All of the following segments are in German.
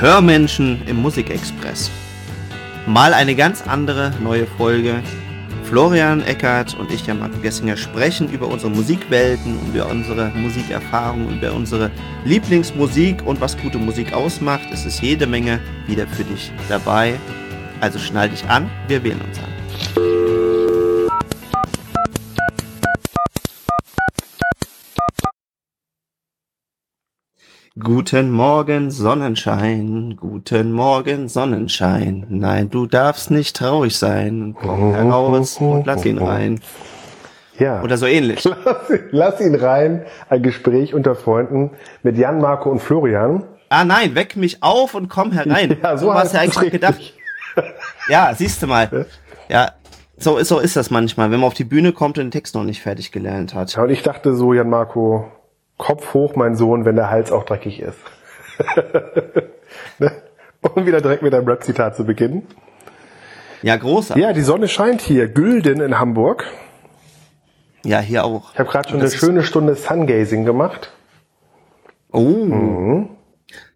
Hörmenschen im Musikexpress. Mal eine ganz andere neue Folge. Florian Eckert und ich, Jan Martin Gessinger, sprechen über unsere Musikwelten, über unsere Musikerfahrungen, über unsere Lieblingsmusik und was gute Musik ausmacht. Es ist jede Menge wieder für dich dabei. Also schnall dich an, wir wählen uns an. Guten Morgen, Sonnenschein, guten Morgen, Sonnenschein. Nein, du darfst nicht traurig sein. Komm heraus und lass ihn rein. Ja. Oder so ähnlich. Lass, lass ihn rein. Ein Gespräch unter Freunden mit Jan, Marco und Florian. Ah nein, weck mich auf und komm herein. Ja, so so hast du es eigentlich gedacht. Ja, siehst du mal. Ja, so ist, so ist das manchmal, wenn man auf die Bühne kommt und den Text noch nicht fertig gelernt hat. Ja, und ich dachte so, Jan Marco, Kopf hoch, mein Sohn, wenn der Hals auch dreckig ist. Ne? um wieder direkt mit einem Rap-Zitat zu beginnen. Ja, großartig. Ja, die Sonne scheint hier, gülden in Hamburg. Ja, hier auch. Ich habe gerade schon eine schöne Stunde Sungazing gemacht. Oh. Mhm.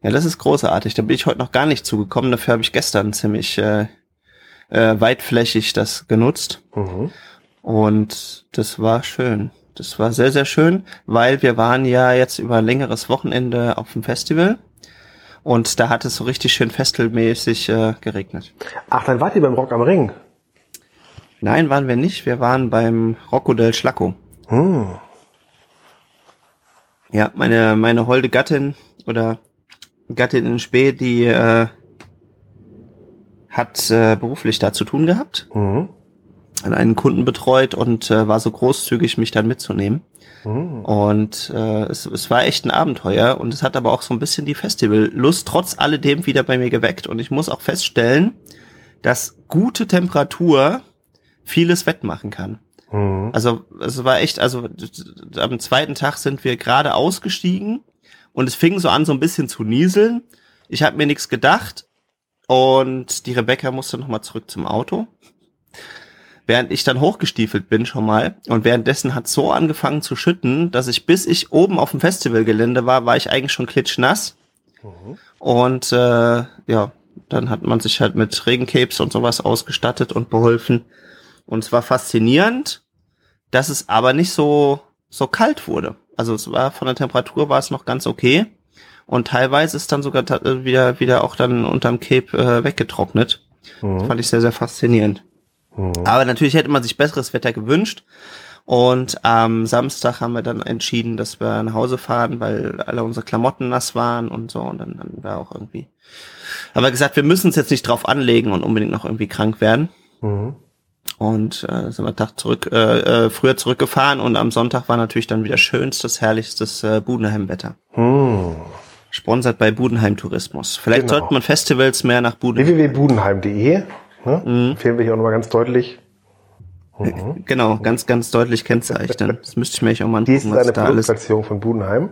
Ja, das ist großartig. Da bin ich heute noch gar nicht zugekommen. Dafür habe ich gestern ziemlich äh, äh, weitflächig das genutzt. Mhm. Und das war schön. Das war sehr, sehr schön, weil wir waren ja jetzt über ein längeres Wochenende auf dem Festival. Und da hat es so richtig schön festelmäßig äh, geregnet. Ach, dann wart ihr beim Rock am Ring. Nein, waren wir nicht. Wir waren beim Rocco del Schlacco. Hm. Ja, meine, meine holde Gattin oder Gattin in Spee, die äh, hat äh, beruflich da zu tun gehabt, Mhm. Hat einen Kunden betreut und äh, war so großzügig, mich dann mitzunehmen. Mhm. Und äh, es, es war echt ein Abenteuer und es hat aber auch so ein bisschen die Festivallust trotz alledem wieder bei mir geweckt. Und ich muss auch feststellen, dass gute Temperatur vieles wettmachen kann. Mhm. Also es war echt, also am zweiten Tag sind wir gerade ausgestiegen und es fing so an, so ein bisschen zu nieseln. Ich habe mir nichts gedacht und die Rebecca musste nochmal zurück zum Auto. Während ich dann hochgestiefelt bin schon mal und währenddessen hat so angefangen zu schütten, dass ich bis ich oben auf dem Festivalgelände war, war ich eigentlich schon klitschnass. Und äh, ja, dann hat man sich halt mit Regencapes und sowas ausgestattet und beholfen. Und es war faszinierend, dass es aber nicht so, so kalt wurde. Also es war von der Temperatur war es noch ganz okay. Und teilweise ist dann sogar äh, wieder, wieder auch dann unterm Cape äh, weggetrocknet. Das fand ich sehr, sehr faszinierend. Aber natürlich hätte man sich besseres Wetter gewünscht. Und am Samstag haben wir dann entschieden, dass wir nach Hause fahren, weil alle unsere Klamotten nass waren und so. Und dann, dann war auch irgendwie. Aber gesagt, wir müssen es jetzt nicht drauf anlegen und unbedingt noch irgendwie krank werden. Mhm. Und äh, sind wir Tag zurück, äh, äh, früher zurückgefahren und am Sonntag war natürlich dann wieder schönstes, herrlichstes äh, Budenheim-Wetter. Mhm. Sponsert bei Budenheim Tourismus. Vielleicht Genau. sollten man Festivals mehr nach Budenheim. www.budenheim.de ne? Mhm. empfehlen wir hier auch nochmal ganz deutlich. Genau, ganz, ganz deutlich kennzeichnen. Das müsste ich mir auch mal Dies angucken, ist was eine. Produktplatzierung von Budenheim.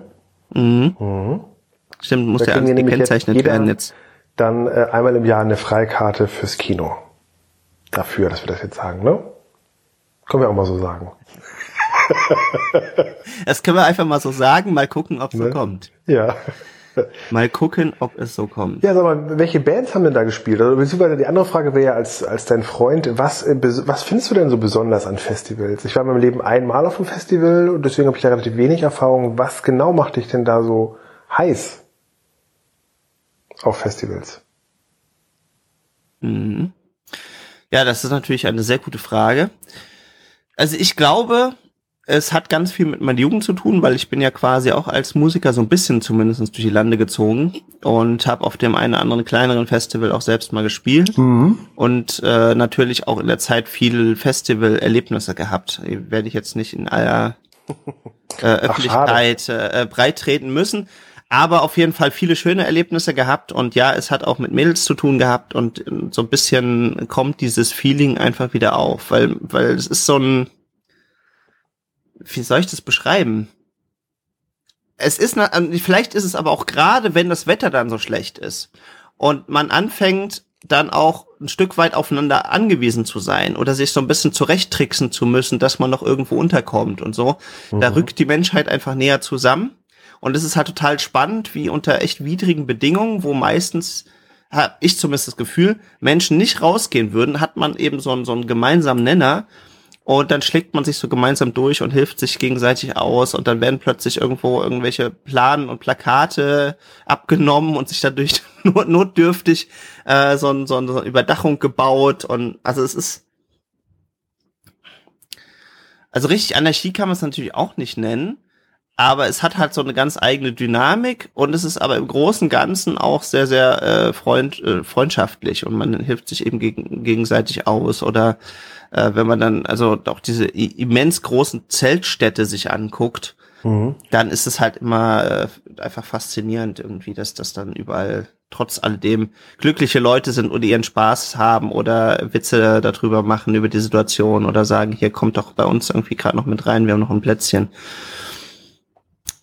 Stimmt, muss ja alles gekennzeichnet jetzt werden jetzt. Dann äh, einmal im Jahr eine Freikarte fürs Kino. Dafür, dass wir das jetzt sagen, ne? Können wir auch mal so sagen. Das können wir einfach mal so sagen, mal gucken, ob es so Ne? kommt. Ja. Mal gucken, ob es so kommt. Ja, sag mal, welche Bands haben denn da gespielt? Also, beziehungsweise die andere Frage wäre ja als, als dein Freund, was, äh, was findest du denn so besonders an Festivals? Ich war in meinem Leben einmal auf einem Festival und deswegen habe ich da relativ wenig Erfahrung. Was genau macht dich denn da so heiß auf Festivals? Ja, das ist natürlich eine sehr gute Frage. Also ich glaube, es hat ganz viel mit meiner Jugend zu tun, weil ich bin ja quasi auch als Musiker so ein bisschen zumindest durch die Lande gezogen und habe auf dem einen oder anderen kleineren Festival auch selbst mal gespielt und äh, natürlich auch in der Zeit viel Festival-Erlebnisse gehabt. Werde ich jetzt nicht in aller äh, Öffentlichkeit äh, breit treten müssen. Aber auf jeden Fall viele schöne Erlebnisse gehabt und ja, es hat auch mit Mädels zu tun gehabt und ähm, so ein bisschen kommt dieses Feeling einfach wieder auf, weil, weil es ist so ein, wie soll ich das beschreiben? Es ist, ähm, vielleicht ist es aber auch gerade, wenn das Wetter dann so schlecht ist und man anfängt dann auch ein Stück weit aufeinander angewiesen zu sein oder sich so ein bisschen zurechttricksen zu müssen, dass man noch irgendwo unterkommt und so. Da rückt die Menschheit einfach näher zusammen. Und es ist halt total spannend, wie unter echt widrigen Bedingungen, wo meistens, habe ich zumindest das Gefühl, Menschen nicht rausgehen würden, hat man eben so einen, so einen gemeinsamen Nenner. Und dann schlägt man sich so gemeinsam durch und hilft sich gegenseitig aus. Und dann werden plötzlich irgendwo irgendwelche Planen und Plakate abgenommen und sich dadurch not notdürftig äh, so, so, so eine Überdachung gebaut. Und also es ist also richtig Anarchie kann man es natürlich auch nicht nennen, aber es hat halt so eine ganz eigene Dynamik und es ist aber im Großen und Ganzen auch sehr, sehr äh, freund, äh, freundschaftlich und man hilft sich eben gegen, gegenseitig aus oder äh, wenn man dann also auch diese immens großen Zeltstädte sich anguckt, mhm. dann ist es halt immer äh, einfach faszinierend irgendwie, dass das dann überall trotz alledem glückliche Leute sind und ihren Spaß haben oder Witze darüber machen über die Situation oder sagen, hier kommt doch bei uns irgendwie gerade noch mit rein, wir haben noch ein Plätzchen.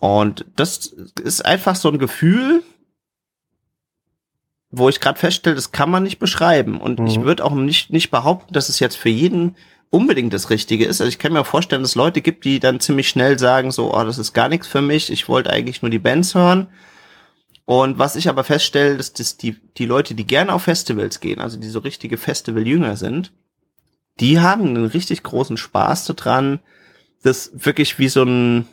Und das ist einfach so ein Gefühl, wo ich gerade feststelle, das kann man nicht beschreiben. Und mhm. ich würde auch nicht, nicht behaupten, dass es jetzt für jeden unbedingt das Richtige ist. Also ich kann mir vorstellen, dass es Leute gibt, die dann ziemlich schnell sagen, so, oh, das ist gar nichts für mich, ich wollte eigentlich nur die Bands hören. Und was ich aber feststelle, ist, dass die, die Leute, die gerne auf Festivals gehen, also die so richtige Festival-Jünger sind, die haben einen richtig großen Spaß daran, das wirklich wie so ein,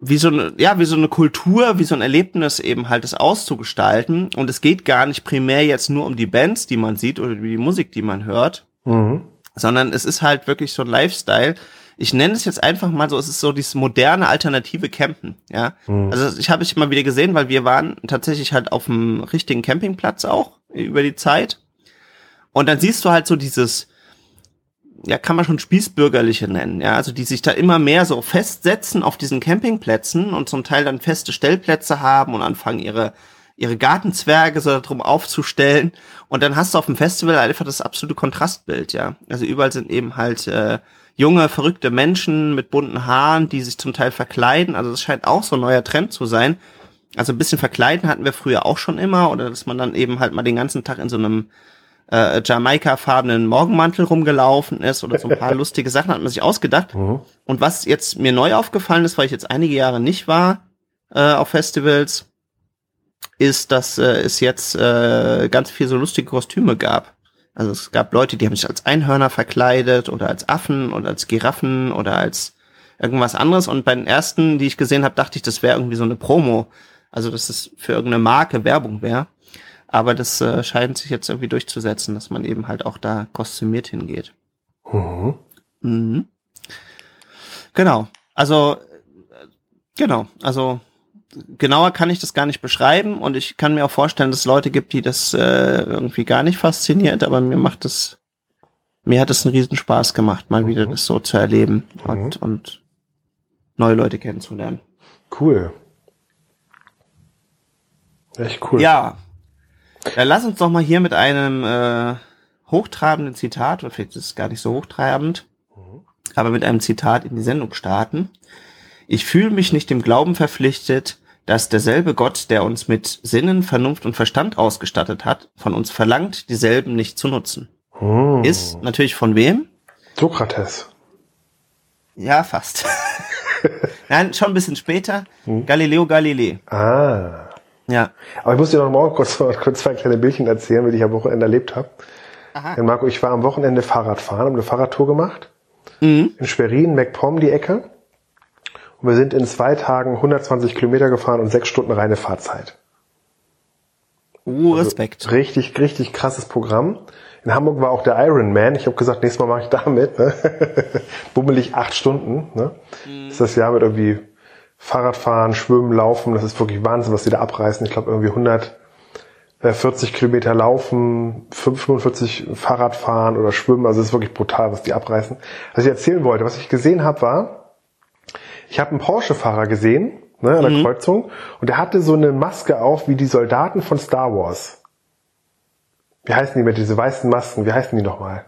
wie so eine, ja, wie so eine Kultur, wie so ein Erlebnis eben halt das auszugestalten. Und es geht gar nicht primär jetzt nur um die Bands, die man sieht oder die Musik, die man hört, mhm. sondern es ist halt wirklich so ein Lifestyle. Ich nenne es jetzt einfach mal so, es ist so dieses moderne alternative Campen, ja. Mhm. Also ich habe es immer wieder gesehen, weil wir waren tatsächlich halt auf dem richtigen Campingplatz auch über die Zeit. Und dann siehst du halt so dieses, ja, kann man schon Spießbürgerliche nennen, ja, also die sich da immer mehr so festsetzen auf diesen Campingplätzen und zum Teil dann feste Stellplätze haben und anfangen ihre ihre Gartenzwerge so darum aufzustellen und dann hast du auf dem Festival einfach das absolute Kontrastbild, ja. Also überall sind eben halt äh, junge, verrückte Menschen mit bunten Haaren, die sich zum Teil verkleiden, also das scheint auch so ein neuer Trend zu sein. Also ein bisschen verkleiden hatten wir früher auch schon immer oder dass man dann eben halt mal den ganzen Tag in so einem äh, Jamaika-farbenen Morgenmantel rumgelaufen ist oder so ein paar lustige Sachen hat man sich ausgedacht. Mhm. Und was jetzt mir neu aufgefallen ist, weil ich jetzt einige Jahre nicht war äh, auf Festivals, ist, dass äh, es jetzt äh, ganz viel so lustige Kostüme gab. Also es gab Leute, die haben sich als Einhörner verkleidet oder als Affen oder als Giraffen oder als irgendwas anderes. Und bei den ersten, die ich gesehen habe, dachte ich, das wäre irgendwie so eine Promo. Also dass es für irgendeine Marke Werbung wäre. Aber das äh, scheint sich jetzt irgendwie durchzusetzen, dass man eben halt auch da kostümiert hingeht. Mhm. Mhm. Genau. Also, äh, genau. Also, genauer kann ich das gar nicht beschreiben und ich kann mir auch vorstellen, dass es Leute gibt, die das äh, irgendwie gar nicht fasziniert, aber mir macht es, mir hat es einen riesen Spaß gemacht, mal mhm. wieder das so zu erleben mhm. und, und neue Leute kennenzulernen. Cool. Echt cool. Ja, dann lass uns doch mal hier mit einem äh, hochtrabenden Zitat, oder vielleicht ist es gar nicht so hochtrabend, mhm. aber mit einem Zitat in die Sendung starten. Ich fühle mich nicht dem Glauben verpflichtet, dass derselbe Gott, der uns mit Sinnen, Vernunft und Verstand ausgestattet hat, von uns verlangt, dieselben nicht zu nutzen. Mhm. Ist natürlich von wem? Sokrates. Ja, fast. Nein, schon ein bisschen später. Hm. Galileo Galilei. Ah. Ja. Aber ich muss dir noch morgen kurz, kurz zwei kleine Bildchen erzählen, wie ich am Wochenende erlebt habe. Aha. Denn Marco, ich war am Wochenende Fahrradfahren, haben eine Fahrradtour gemacht. Mhm. In Schwerin, MacPom die Ecke. Und wir sind in zwei Tagen 120 Kilometer gefahren und sechs Stunden reine Fahrzeit. Uh, Respekt. Also richtig, richtig krasses Programm. In Hamburg war auch der Ironman. Ich habe gesagt, nächstes Mal mache ich da mit. Ne? Bummelig acht Stunden. Ne? Mhm. ist das Jahr mit irgendwie Fahrradfahren, Schwimmen, Laufen, das ist wirklich Wahnsinn, was die da abreißen. Ich glaube irgendwie 140 Kilometer laufen, 45 Fahrradfahren oder Schwimmen, also es ist wirklich brutal, was die abreißen. Was ich erzählen wollte, was ich gesehen habe, war, ich habe einen Porsche-Fahrer gesehen, ne, an der mhm. Kreuzung, und der hatte so eine Maske auf wie die Soldaten von Star Wars. Wie heißen die mit diese weißen Masken? Wie heißen die nochmal?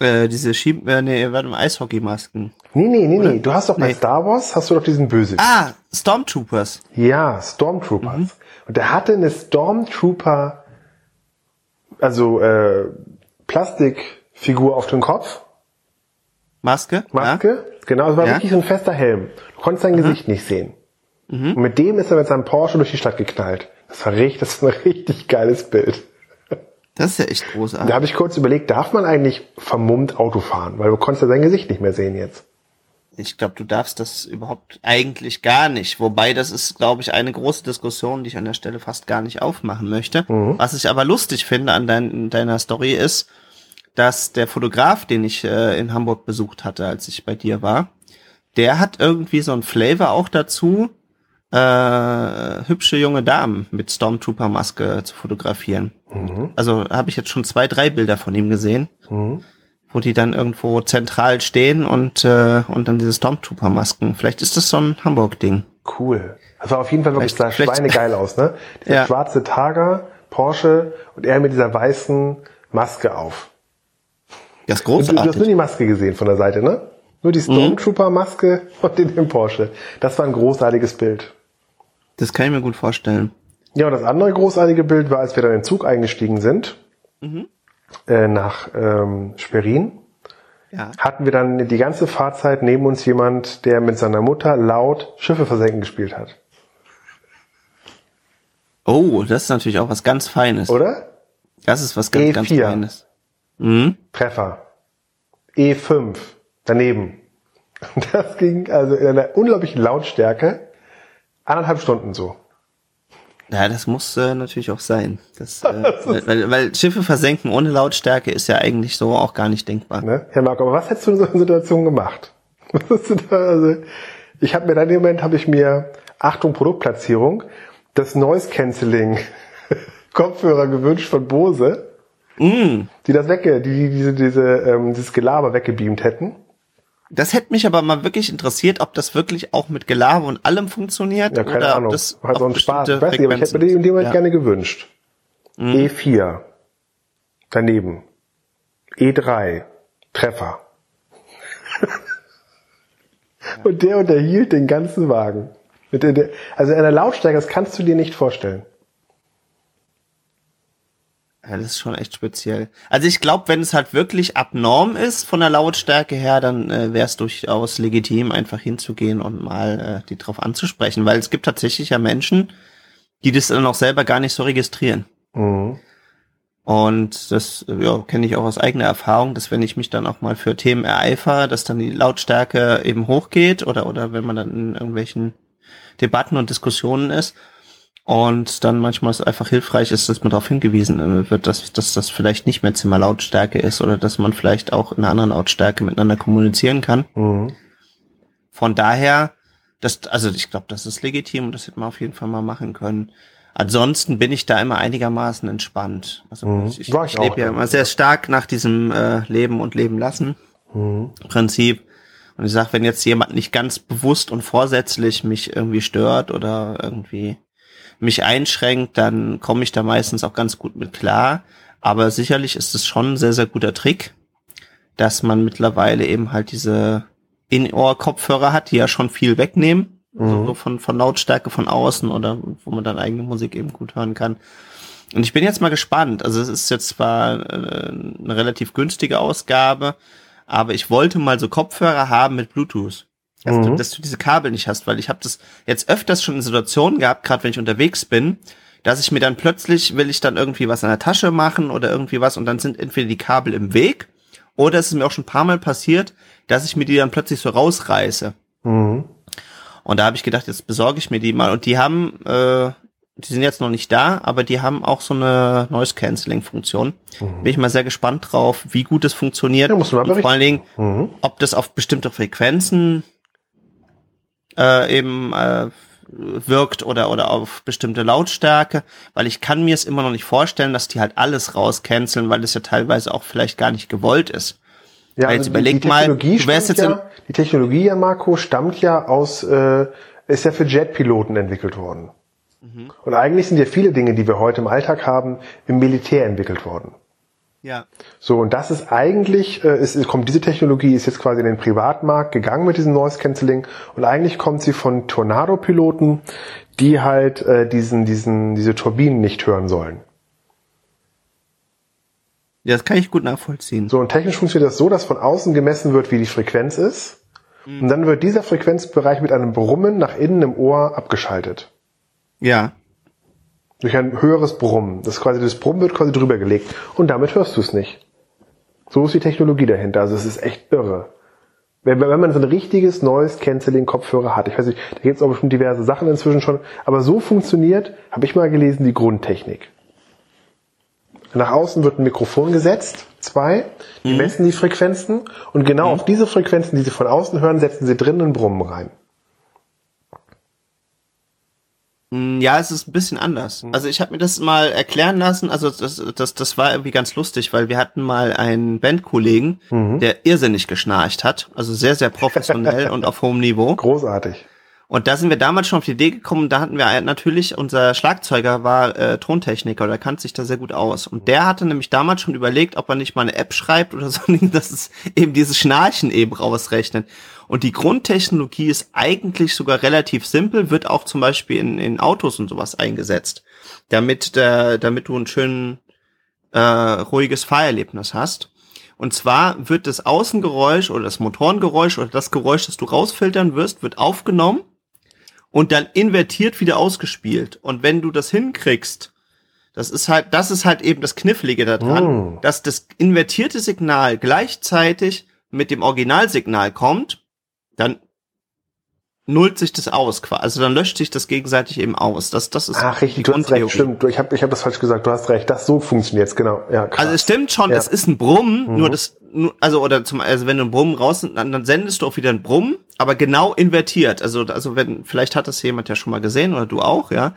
Äh, diese Schieb, äh, nee, warte mal, Eishockeymasken. Nee, nee, nee, nee. Du hast doch bei nee. Star Wars, hast du doch diesen Böse. Ah, Stormtroopers. Ja, Stormtroopers. Mhm. Und der hatte eine Stormtrooper, also äh, Plastikfigur auf dem Kopf. Maske? Maske, Ja? genau, es war Ja. wirklich so ein fester Helm. Du konntest sein Gesicht nicht sehen. Und mit dem ist er mit seinem Porsche durch die Stadt geknallt. Das war richtig, das ist ein richtig geiles Bild. Das ist ja echt Da großartig. habe ich kurz überlegt, darf man eigentlich vermummt Auto fahren? Weil du konntest ja sein Gesicht nicht mehr sehen jetzt. Ich glaube, du darfst das überhaupt eigentlich gar nicht. Wobei das ist, glaube ich, eine große Diskussion, die ich an der Stelle fast gar nicht aufmachen möchte. Was ich aber lustig finde an dein, deiner Story ist, dass der Fotograf, den ich äh, in Hamburg besucht hatte, als ich bei dir war, der hat irgendwie so ein Flavor auch dazu, äh, hübsche junge Damen mit Stormtrooper-Maske zu fotografieren. Also habe ich jetzt schon zwei, drei Bilder von ihm gesehen, wo die dann irgendwo zentral stehen und, äh, und dann diese Stormtrooper-Masken. Vielleicht ist das so ein Hamburg-Ding. Cool. Das sah auf jeden Fall wirklich sah schweinegeil aus, ne? Dieser Ja. schwarze Targa, Porsche und er mit dieser weißen Maske auf. Das ist du, du hast nur die Maske gesehen von der Seite, ne? Nur die Stormtrooper-Maske und den, den Porsche. Das war ein großartiges Bild. Das kann ich mir gut vorstellen. Ja, und das andere großartige Bild war, als wir dann in den Zug eingestiegen sind, äh, nach ähm, Schwerin, Ja. hatten wir dann die ganze Fahrzeit neben uns jemand, der mit seiner Mutter laut Schiffe versenken gespielt hat. Oh, das ist natürlich auch was ganz Feines. Oder? Das ist was ganz, ganz E4. Feines. Mhm. Treffer. E5. Daneben. Das ging also in einer unglaublichen Lautstärke. Anderthalb Stunden so. Ja, das muss äh, natürlich auch sein. Das, äh, weil, weil, weil Schiffe versenken ohne Lautstärke ist ja eigentlich so auch gar nicht denkbar. Ne? Herr Marco, aber was hättest du in so einer Situation gemacht? Was hast du da, also, ich habe mir dann im Moment habe ich mir Achtung Produktplatzierung das Noise Cancelling Kopfhörer gewünscht von Bose, Mm, die das wegge, die diese diese ähm, dieses Gelaber weggebeamt hätten. Das hätte mich aber mal wirklich interessiert, ob das wirklich auch mit Gelaber und allem funktioniert Ja, keine oder Ahnung. ob das War so auf ein Spaß. Ich weiß nicht, aber ich hätte mir den in dem Moment Ja. gerne gewünscht. E4. Daneben. E3. Treffer. Und der unterhielt den ganzen Wagen. Also in der Lautstärke, das kannst du dir nicht vorstellen. Ja, das ist schon echt speziell. Also ich glaube, wenn es halt wirklich abnorm ist von der Lautstärke her, dann äh, wäre es durchaus legitim, einfach hinzugehen und mal äh, die drauf anzusprechen, weil es gibt tatsächlich ja Menschen, die das dann auch selber gar nicht so registrieren. Mhm. Und das ja, kenne ich auch aus eigener Erfahrung, dass wenn ich mich dann auch mal für Themen ereifer, dass dann die Lautstärke eben hochgeht oder oder wenn man dann in irgendwelchen Debatten und Diskussionen ist und dann manchmal es einfach hilfreich ist, dass man darauf hingewiesen äh, wird, dass, dass das vielleicht nicht mehr Zimmerlautstärke ist oder dass man vielleicht auch in einer anderen Lautstärke miteinander kommunizieren kann. Mhm. Von daher, das, also ich glaube, das ist legitim und das hätte man auf jeden Fall mal machen können. Ansonsten bin ich da immer einigermaßen entspannt. Also Mhm. ich, ich, ich lebe ja immer sehr stark nach diesem äh, Leben und Leben lassen Mhm. Prinzip. Und ich sag, wenn jetzt jemand nicht ganz bewusst und vorsätzlich mich irgendwie stört oder irgendwie mich einschränkt, dann komme ich da meistens auch ganz gut mit klar. Aber sicherlich ist es schon ein sehr, sehr guter Trick, dass man mittlerweile eben halt diese In-Ohr-Kopfhörer hat, die ja schon viel wegnehmen, so, so von, von Lautstärke von außen oder wo man dann eigene Musik eben gut hören kann. Und ich bin jetzt mal gespannt. Also es ist jetzt zwar äh, eine relativ günstige Ausgabe, aber ich wollte mal so Kopfhörer haben mit Bluetooth. Dass, du, dass du diese Kabel nicht hast, weil ich habe das jetzt öfters schon in Situationen gehabt, gerade wenn ich unterwegs bin, dass ich mir dann plötzlich will ich dann irgendwie was in der Tasche machen oder irgendwie was und dann sind entweder die Kabel im Weg oder es ist mir auch schon ein paar Mal passiert, dass ich mir die dann plötzlich so rausreiße. Mhm. Und da habe ich gedacht, jetzt besorge ich mir die mal. Und die haben, äh, die sind jetzt noch nicht da, aber die haben auch so eine Noise-Canceling-Funktion. Bin ich mal sehr gespannt drauf, wie gut es funktioniert. Ja, musst du mal und vor allen Dingen, Mhm. ob das auf bestimmte Frequenzen äh, eben äh, wirkt oder oder auf bestimmte Lautstärke, weil ich kann mir es immer noch nicht vorstellen, dass die halt alles rauscanceln, weil es ja teilweise auch vielleicht gar nicht gewollt ist. Ja, Weil jetzt die- überleg die mal, Technologie du wärst jetzt ja, die Technologie ja, Marco, stammt ja aus, äh, ist ja für Jetpiloten entwickelt worden. Mhm. Und eigentlich sind ja viele Dinge, die wir heute im Alltag haben, im Militär entwickelt worden. Ja. So, und das ist eigentlich, äh, ist, kommt diese Technologie ist jetzt quasi in den Privatmarkt gegangen mit diesem Noise Cancelling und eigentlich kommt sie von Tornado-Piloten, die halt äh, diesen, diesen, diese Turbinen nicht hören sollen. Ja, das kann ich gut nachvollziehen. So, und technisch funktioniert das so, dass von außen gemessen wird, wie die Frequenz ist. Mhm. Und dann wird dieser Frequenzbereich mit einem Brummen nach innen im Ohr abgeschaltet. Ja. Durch ein höheres Brummen. Das quasi, das Brummen wird quasi drüber gelegt. Und damit hörst du es nicht. So ist die Technologie dahinter. Also es ist echt irre. Wenn, wenn man so ein richtiges neues Canceling-Kopfhörer hat, ich weiß nicht, da gibt es auch bestimmt diverse Sachen inzwischen schon, aber so funktioniert, habe ich mal gelesen, die Grundtechnik. Nach außen wird ein Mikrofon gesetzt, zwei, die mhm. messen die Frequenzen und genau mhm. auf diese Frequenzen, die sie von außen hören, setzen sie drinnen einen Brummen rein. Mm, ja, es ist ein bisschen anders. Mhm. Also ich habe mir das mal erklären lassen. Also das, das, das war irgendwie ganz lustig, weil wir hatten mal einen Bandkollegen, mhm. der irrsinnig geschnarcht hat. Also sehr, sehr professionell und auf hohem Niveau. Großartig. Und da sind wir damals schon auf die Idee gekommen, da hatten wir natürlich, unser Schlagzeuger war äh, Tontechniker, der kannte sich da sehr gut aus. Und der hatte nämlich damals schon überlegt, ob er nicht mal eine App schreibt oder so, dass es eben dieses Schnarchen eben rausrechnet. Und die Grundtechnologie ist eigentlich sogar relativ simpel, wird auch zum Beispiel in, in Autos und sowas eingesetzt, damit, der, damit du ein schön äh, ruhiges Fahrerlebnis hast. Und zwar wird das Außengeräusch oder das Motorengeräusch oder das Geräusch, das du rausfiltern wirst, wird aufgenommen und dann invertiert wieder ausgespielt. Und wenn du das hinkriegst, das ist halt, das ist halt eben das Knifflige daran, mm. dass das invertierte Signal gleichzeitig mit dem Originalsignal kommt, dann nullt sich das aus, also dann löscht sich das gegenseitig eben aus. Das, das ist Ach, richtig, du hast recht, stimmt. Ich habe ich hab das falsch gesagt, du hast recht, das so funktioniert's, genau. Ja, krass. Also es stimmt schon, ja. es ist ein Brummen, mhm. nur das, also oder zum, also wenn du ein Brummen raus, dann, dann sendest du auch wieder ein Brummen, aber genau invertiert. Also, also wenn, vielleicht hat das jemand ja schon mal gesehen oder du auch, ja.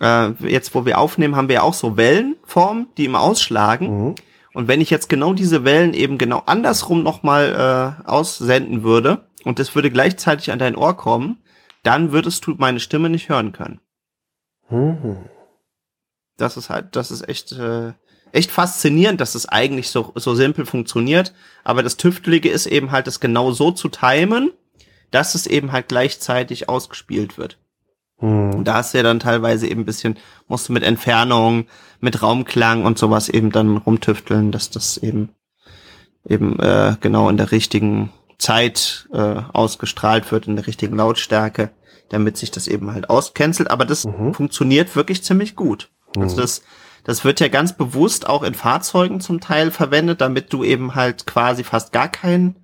Äh, jetzt, wo wir aufnehmen, haben wir ja auch so Wellenformen, die immer ausschlagen. Mhm. Und wenn ich jetzt genau diese Wellen eben genau andersrum nochmal äh, aussenden würde, und das würde gleichzeitig an dein Ohr kommen, dann würdest du meine Stimme nicht hören können. Mhm. Das ist halt, das ist echt, äh, echt faszinierend, dass es das eigentlich so, so simpel funktioniert. Aber das Tüftelige ist eben halt, das genau so zu timen, dass es eben halt gleichzeitig ausgespielt wird. Mhm. Und da hast du ja dann teilweise eben ein bisschen, musst du mit Entfernung, mit Raumklang und sowas eben dann rumtüfteln, dass das eben eben äh, genau in der richtigen Zeit äh, ausgestrahlt wird in der richtigen Lautstärke, damit sich das eben halt auscancelt. Aber das mhm. funktioniert wirklich ziemlich gut. Also mhm. Also das, das wird ja ganz bewusst auch in Fahrzeugen zum Teil verwendet, damit du eben halt quasi fast gar kein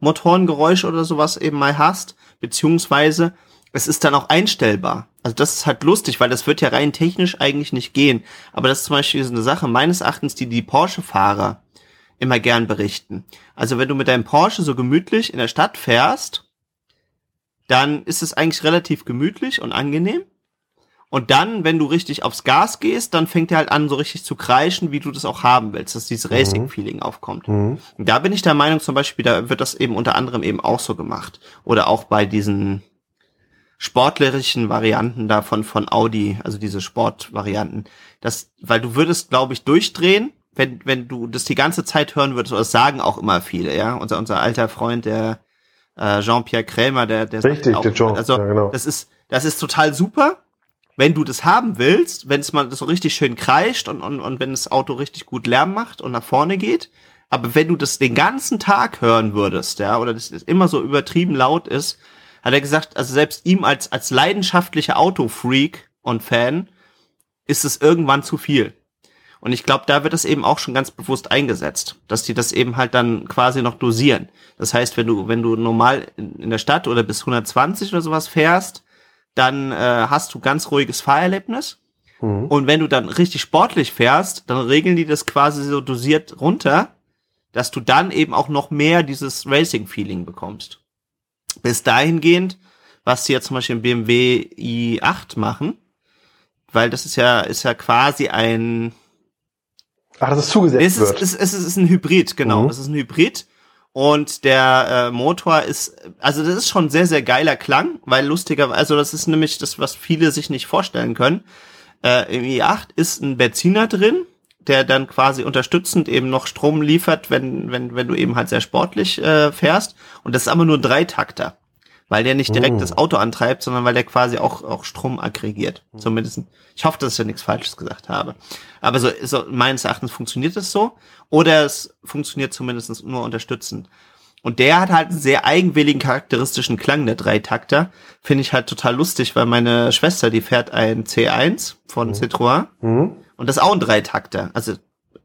Motorengeräusch oder sowas eben mal hast, beziehungsweise es ist dann auch einstellbar. Also das ist halt lustig, weil das wird ja rein technisch eigentlich nicht gehen. Aber das ist zum Beispiel so eine Sache meines Erachtens, die die Porsche-Fahrer immer gern berichten. Also wenn du mit deinem Porsche so gemütlich in der Stadt fährst, dann ist es eigentlich relativ gemütlich und angenehm. Und dann, wenn du richtig aufs Gas gehst, dann fängt er halt an, so richtig zu kreischen, wie du das auch haben willst, dass dieses mhm. Racing-Feeling aufkommt. Mhm. Da bin ich der Meinung, zum Beispiel, da wird das eben unter anderem eben auch so gemacht. Oder auch bei diesen sportlerischen Varianten davon von Audi, also diese Sportvarianten. Das, weil du würdest, glaube ich, durchdrehen, wenn, wenn du das die ganze Zeit hören würdest, oder das sagen auch immer viele, ja, unser, unser alter Freund, der äh, Jean-Pierre Krämer, der, der Richtig, auch, der Jean. also ja, genau. das ist, das ist total super, wenn du das haben willst, wenn es mal so richtig schön kreischt und, und, und wenn das Auto richtig gut Lärm macht und nach vorne geht. Aber wenn du das den ganzen Tag hören würdest, ja, oder das immer so übertrieben laut ist, hat er gesagt, also selbst ihm als, als leidenschaftlicher Autofreak und Fan ist es irgendwann zu viel. Und ich glaube, da wird es eben auch schon ganz bewusst eingesetzt, dass die das eben halt dann quasi noch dosieren. Das heißt, wenn du, wenn du normal in der Stadt oder bis 120 oder sowas fährst, dann äh, hast du ganz ruhiges Fahrerlebnis. Mhm. Und wenn du dann richtig sportlich fährst, dann regeln die das quasi so dosiert runter, dass du dann eben auch noch mehr dieses Racing-Feeling bekommst. Bis dahingehend, was sie jetzt zum Beispiel im BMW i8 machen, weil das ist ja, ist ja quasi ein, Ach, dass es zugesetzt es wird. Ist, es, ist, es ist ein Hybrid, genau. Mhm. Es ist ein Hybrid. Und der äh, Motor ist, also das ist schon sehr, sehr geiler Klang, weil lustiger, also das ist nämlich das, was viele sich nicht vorstellen können. Äh, Im i8 ist ein Benziner drin, der dann quasi unterstützend eben noch Strom liefert, wenn, wenn, wenn du eben halt sehr sportlich äh, fährst. Und das ist aber nur ein Dreitakter. Weil der nicht direkt mm. das Auto antreibt, sondern weil der quasi auch, auch Strom aggregiert. Mm. Zumindest. Ich hoffe, dass ich ja nichts Falsches gesagt habe. Aber so, so meines Erachtens funktioniert es so. Oder es funktioniert zumindest nur unterstützend. Und der hat halt einen sehr eigenwilligen, charakteristischen Klang, der Dreitakter. Finde ich halt total lustig, weil meine Schwester, die fährt ein C1 von mhm. Citroën. Mhm. Und das ist auch ein Dreitakter. Also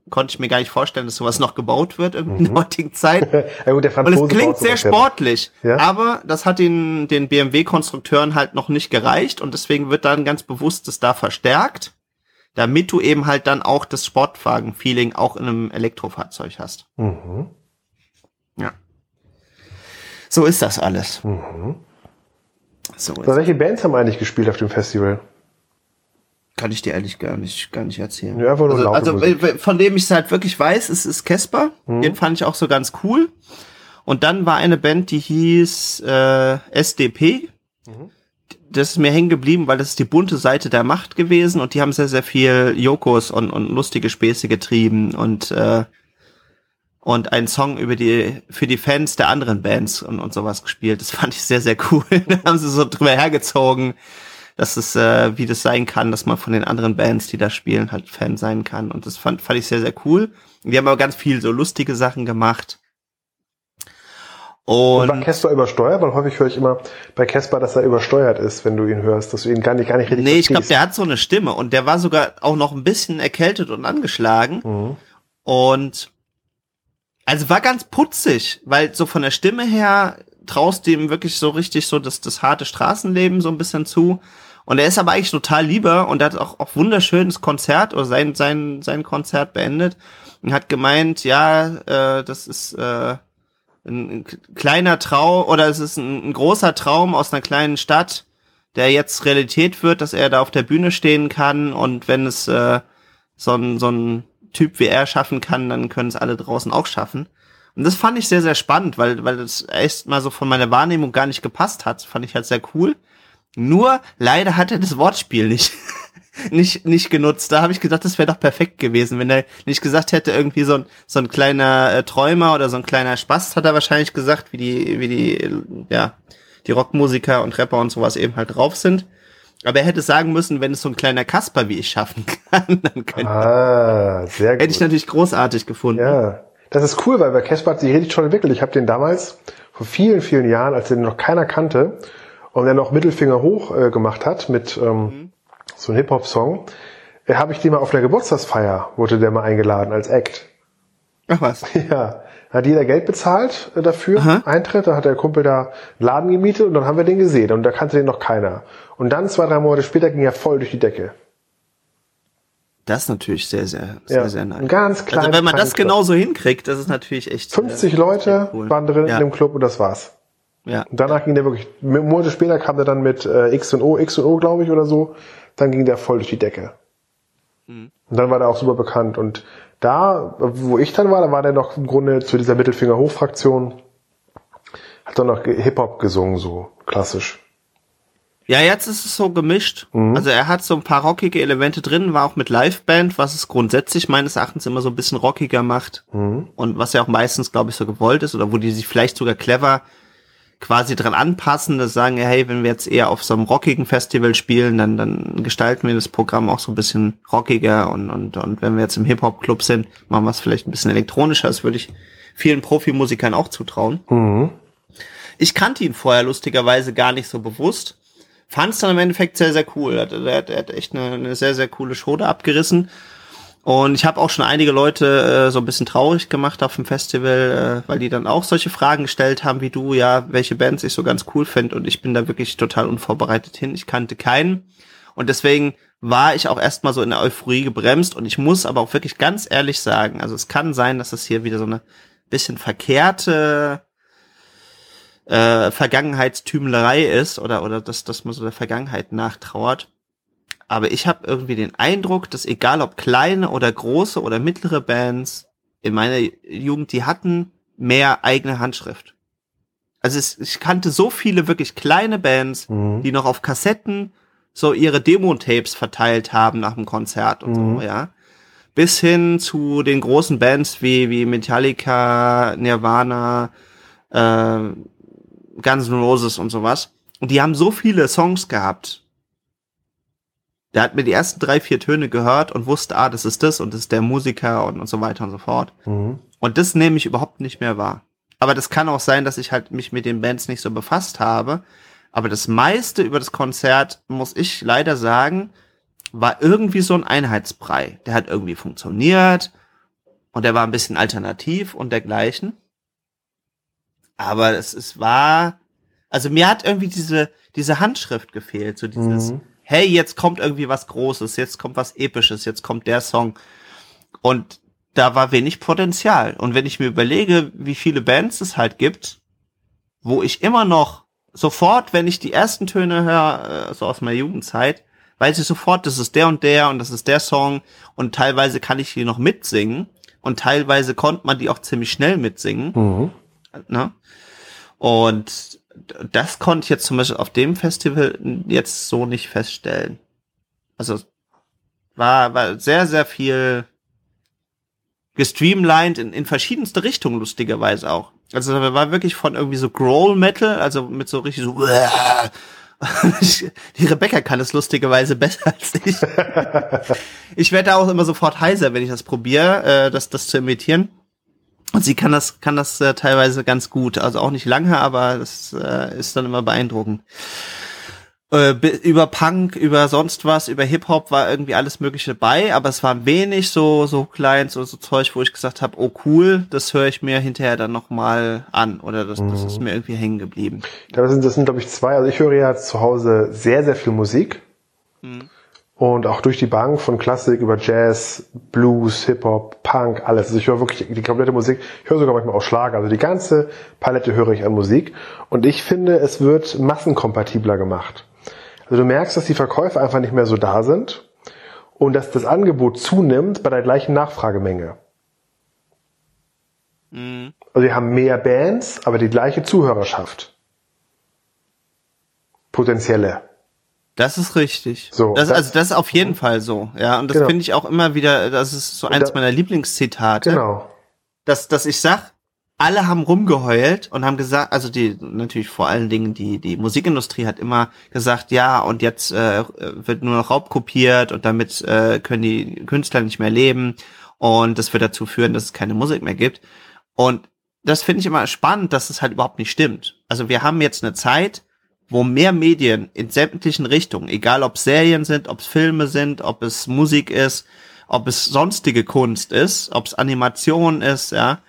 konnte ich mir gar nicht vorstellen, dass sowas noch gebaut wird in der mhm. heutigen Zeit. ja, gut, der und es klingt sehr sportlich, ja? aber das hat den, den BMW-Konstrukteuren halt noch nicht gereicht und deswegen wird dann ganz bewusst das da verstärkt, damit du eben halt dann auch das Sportwagen-Feeling auch in einem Elektrofahrzeug hast. Mhm. Ja. So ist das alles. Mhm. So, so welche Bands haben eigentlich gespielt auf dem Festival? Kann ich dir ehrlich gar nicht, gar nicht erzählen. Ja, einfach nur also, also von dem ich es halt wirklich weiß, ist, ist Casper. Mhm. Den fand ich auch so ganz cool. Und dann war eine Band, die hieß äh, SDP. Mhm. Das ist mir hängen geblieben, weil das ist die bunte Seite der Macht gewesen und die haben sehr, sehr viel Jokos und, und lustige Späße getrieben und äh, und einen Song über die für die Fans der anderen Bands und, und sowas gespielt. Das fand ich sehr, sehr cool. da haben sie so drüber hergezogen dass es, äh, wie das sein kann, dass man von den anderen Bands, die da spielen, halt Fan sein kann. Und das fand, fand ich sehr, sehr cool. Die haben aber ganz viel so lustige Sachen gemacht. Und, und war Casper übersteuert? Weil häufig höre ich immer bei Casper, dass er übersteuert ist, wenn du ihn hörst, dass du ihn gar nicht, gar nicht richtig Nee, ich glaube, der hat so eine Stimme und der war sogar auch noch ein bisschen erkältet und angeschlagen. Mhm. Und also war ganz putzig, weil so von der Stimme her traust du ihm wirklich so richtig so das, das harte Straßenleben so ein bisschen zu. Und er ist aber eigentlich total lieber und hat auch, auch wunderschönes Konzert oder sein, sein, sein Konzert beendet und hat gemeint, ja, äh, das ist äh, ein, ein kleiner Traum oder es ist ein, ein großer Traum aus einer kleinen Stadt, der jetzt Realität wird, dass er da auf der Bühne stehen kann und wenn es äh, so ein, so ein Typ wie er schaffen kann, dann können es alle draußen auch schaffen. Und das fand ich sehr, sehr spannend, weil, weil das echt mal so von meiner Wahrnehmung gar nicht gepasst hat. Fand ich halt sehr cool. Nur leider hat er das Wortspiel nicht nicht nicht genutzt. Da habe ich gedacht, das wäre doch perfekt gewesen, wenn er nicht gesagt hätte irgendwie so ein so ein kleiner äh, Träumer oder so ein kleiner Spaß hat er wahrscheinlich gesagt, wie die wie die ja die Rockmusiker und Rapper und sowas eben halt drauf sind. Aber er hätte sagen müssen, wenn es so ein kleiner Kasper wie ich schaffen kann, dann könnte ah, sehr gut. hätte ich natürlich großartig gefunden. Ja, das ist cool, weil bei Casper hat sich richtig schon entwickelt. Ich habe den damals vor vielen vielen Jahren, als den noch keiner kannte, und er noch Mittelfinger hoch äh, gemacht hat mit ähm, mhm. so einem Hip-Hop-Song, äh, habe ich den mal auf der Geburtstagsfeier, wurde der mal eingeladen als Act. Ach was? Ja. Hat jeder Geld bezahlt äh, dafür, Aha. Eintritt, da hat der Kumpel da einen Laden gemietet und dann haben wir den gesehen und da kannte den noch keiner. Und dann zwei, drei Monate später ging er voll durch die Decke. Das ist natürlich sehr, sehr, sehr, ja, sehr nice. Ein ganz klein. Also wenn man das genauso hinkriegt, das ist natürlich echt. 50 äh, Leute cool. waren drin ja. in dem Club und das war's. Ja. Und danach ging der wirklich, Monate später kam der dann mit äh, X und O, X und O, glaube ich, oder so. Dann ging der voll durch die Decke. Mhm. Und dann war der auch super bekannt. Und da, wo ich dann war, da war der noch im Grunde zu dieser Mittelfinger-Hoch-Fraktion, hat dann noch Hip-Hop gesungen, so klassisch. Ja, jetzt ist es so gemischt. Mhm. Also er hat so ein paar rockige Elemente drin, war auch mit Liveband, was es grundsätzlich meines Erachtens immer so ein bisschen rockiger macht. Mhm. Und was ja auch meistens, glaube ich, so gewollt ist, oder wo die sich vielleicht sogar clever quasi dran anpassen, dass sagen, hey, wenn wir jetzt eher auf so einem rockigen Festival spielen, dann, dann gestalten wir das Programm auch so ein bisschen rockiger und, und, und wenn wir jetzt im Hip-Hop-Club sind, machen wir es vielleicht ein bisschen elektronischer. Das würde ich vielen Profimusikern auch zutrauen. Mhm. Ich kannte ihn vorher lustigerweise gar nicht so bewusst. Fand es dann im Endeffekt sehr, sehr cool. Er hat, er hat, echt eine, eine sehr, sehr coole Show da abgerissen. Und ich habe auch schon einige Leute äh, so ein bisschen traurig gemacht auf dem Festival, äh, weil die dann auch solche Fragen gestellt haben wie du, ja, welche Bands ich so ganz cool finde. Und ich bin da wirklich total unvorbereitet hin. Ich kannte keinen. Und deswegen war ich auch erstmal so in der Euphorie gebremst. Und ich muss aber auch wirklich ganz ehrlich sagen, also es kann sein, dass es hier wieder so eine bisschen verkehrte äh, Vergangenheitstümelerei ist oder, oder dass, dass man so der Vergangenheit nachtrauert. Aber ich habe irgendwie den Eindruck, dass egal ob kleine oder große oder mittlere Bands in meiner Jugend, die hatten mehr eigene Handschrift. Also es, ich kannte so viele wirklich kleine Bands, mhm. die noch auf Kassetten so ihre Demo-Tapes verteilt haben nach dem Konzert und mhm. so, ja. Bis hin zu den großen Bands wie, wie Metallica, Nirvana, äh, Guns N' Roses und sowas. Und die haben so viele Songs gehabt. Der hat mir die ersten drei, vier Töne gehört und wusste, ah, das ist das und das ist der Musiker und, und so weiter und so fort. Mhm. Und das nehme ich überhaupt nicht mehr wahr. Aber das kann auch sein, dass ich halt mich mit den Bands nicht so befasst habe. Aber das meiste über das Konzert, muss ich leider sagen, war irgendwie so ein Einheitsbrei. Der hat irgendwie funktioniert und der war ein bisschen alternativ und dergleichen. Aber es, es war, also mir hat irgendwie diese, diese Handschrift gefehlt, so dieses, Mhm. Hey, jetzt kommt irgendwie was Großes, jetzt kommt was Episches, jetzt kommt der Song. Und da war wenig Potenzial. Und wenn ich mir überlege, wie viele Bands es halt gibt, wo ich immer noch sofort, wenn ich die ersten Töne höre, äh, so aus meiner Jugendzeit, weiß ich sofort, das ist der und der und das ist der Song und teilweise kann ich die noch mitsingen und teilweise konnte man die auch ziemlich schnell mitsingen. Mhm. Ne? Und das konnte ich jetzt zum Beispiel auf dem Festival jetzt so nicht feststellen. Also war, war sehr, sehr viel gestreamlined in, in verschiedenste Richtungen, lustigerweise auch. Also da war wirklich von irgendwie so Growl Metal, also mit so richtig so die Rebecca kann es lustigerweise besser als ich. ich werde da auch immer sofort heiser, wenn ich das probiere, äh, das, das zu imitieren. Und sie kann das, kann das äh, teilweise ganz gut. Also auch nicht lange, aber das äh, ist dann immer beeindruckend. Äh, über Punk, über sonst was, über Hip-Hop war irgendwie alles Mögliche dabei, aber es war wenig so, so klein, so, so Zeug, wo ich gesagt habe, oh cool, das höre ich mir hinterher dann nochmal an. Oder das, das ist mir irgendwie hängen geblieben. Das sind, das sind, glaube ich, zwei. Also ich höre ja zu Hause sehr, sehr viel Musik. Mhm. Und auch durch die Bank von Klassik über Jazz, Blues, Hip-Hop, Punk, alles. Also ich höre wirklich die komplette Musik. Ich höre sogar manchmal auch Schlager. Also die ganze Palette höre ich an Musik. Und ich finde, es wird massenkompatibler gemacht. Also du merkst, dass die Verkäufe einfach nicht mehr so da sind und dass das Angebot zunimmt bei der gleichen Nachfragemenge. Mhm. Also wir haben mehr Bands, aber die gleiche Zuhörerschaft. Potenzielle. Das ist richtig. So, das, das- also das ist auf jeden Fall so. Ja, und das Genau. finde ich auch immer wieder, das ist so eins da- meiner Lieblingszitate. Genau. dass, dass ich sag, alle haben rumgeheult und haben gesagt, also die natürlich vor allen Dingen die die Musikindustrie hat immer gesagt, ja und jetzt äh, wird nur noch raubkopiert und damit äh, können die Künstler nicht mehr leben und das wird dazu führen, dass es keine Musik mehr gibt und das finde ich immer spannend, dass es halt überhaupt nicht stimmt. Also wir haben jetzt eine Zeit, wo mehr Medien in sämtlichen Richtungen, egal ob Serien sind, ob es Filme sind, ob es Musik ist, ob es sonstige Kunst ist, ob es Animation ist, ja,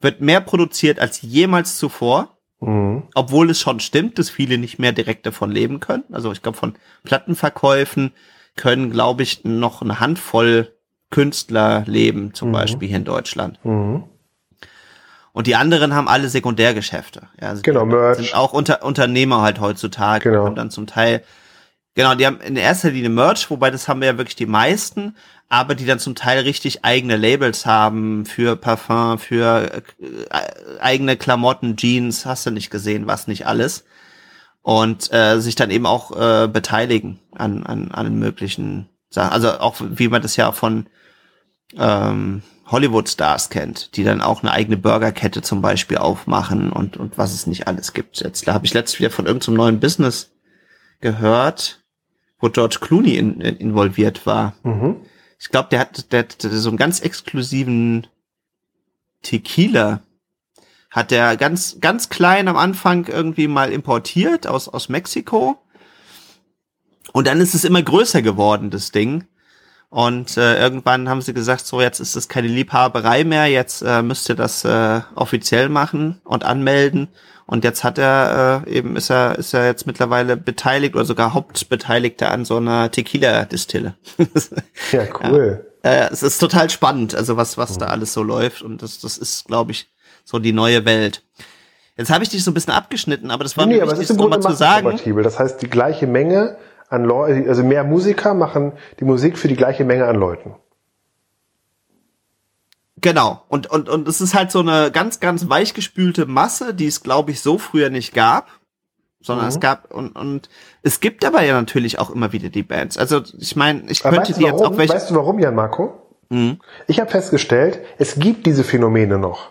wird mehr produziert als jemals zuvor, Mhm. obwohl es schon stimmt, dass viele nicht mehr direkt davon leben können. Also ich glaube, von Plattenverkäufen können, glaube ich, noch eine Handvoll Künstler leben, zum Mhm. Beispiel hier in Deutschland. Mhm. Und die anderen haben alle Sekundärgeschäfte. Ja, also Genau, Merch. Sind auch unter, Unternehmer halt heutzutage. Genau. Und dann zum Teil, genau, die haben in erster Linie Merch, wobei das haben wir ja wirklich die meisten, aber die dann zum Teil richtig eigene Labels haben für Parfum, für äh, eigene Klamotten, Jeans, hast du nicht gesehen, was nicht alles. Und äh, sich dann eben auch äh, beteiligen an, an, an möglichen Sachen. Also auch wie man das ja von ähm, Hollywood-Stars kennt, die dann auch eine eigene Burgerkette zum Beispiel aufmachen und, und was es nicht alles gibt. Jetzt da habe ich letztens wieder von irgendeinem neuen Business gehört, wo George Clooney in, in, involviert war. Mhm. Ich glaube, der hat, der hat so einen ganz exklusiven Tequila. Hat der ganz, ganz klein am Anfang irgendwie mal importiert aus, aus Mexiko. Und dann ist es immer größer geworden, das Ding. Und äh, irgendwann haben sie gesagt, so jetzt ist es keine Liebhaberei mehr, jetzt äh, müsst ihr das äh, offiziell machen und anmelden. Und jetzt hat er äh, eben ist er ist er jetzt mittlerweile beteiligt oder sogar Hauptbeteiligter an so einer Tequila-Distille. Ja, cool. äh, es ist total spannend, also was was da alles so läuft und das das ist, glaube ich, so die neue Welt. Jetzt habe ich dich so ein bisschen abgeschnitten, aber das war nee, mir aber es wichtig, ist im das Grunde zu sagen. Das heißt, die gleiche Menge an Leuten, also mehr Musiker machen die Musik für die gleiche Menge an Leuten. Genau. Und, und, und es ist halt so eine ganz, ganz weichgespülte Masse, die es, glaube ich, so früher nicht gab. Sondern Mhm. es gab, und, und es gibt aber ja natürlich auch immer wieder die Bands. Also ich meine, ich Aber könnte weißt dir jetzt auch welche. weißt du warum, Jan Marco? Mhm. Ich habe festgestellt, es gibt diese Phänomene noch.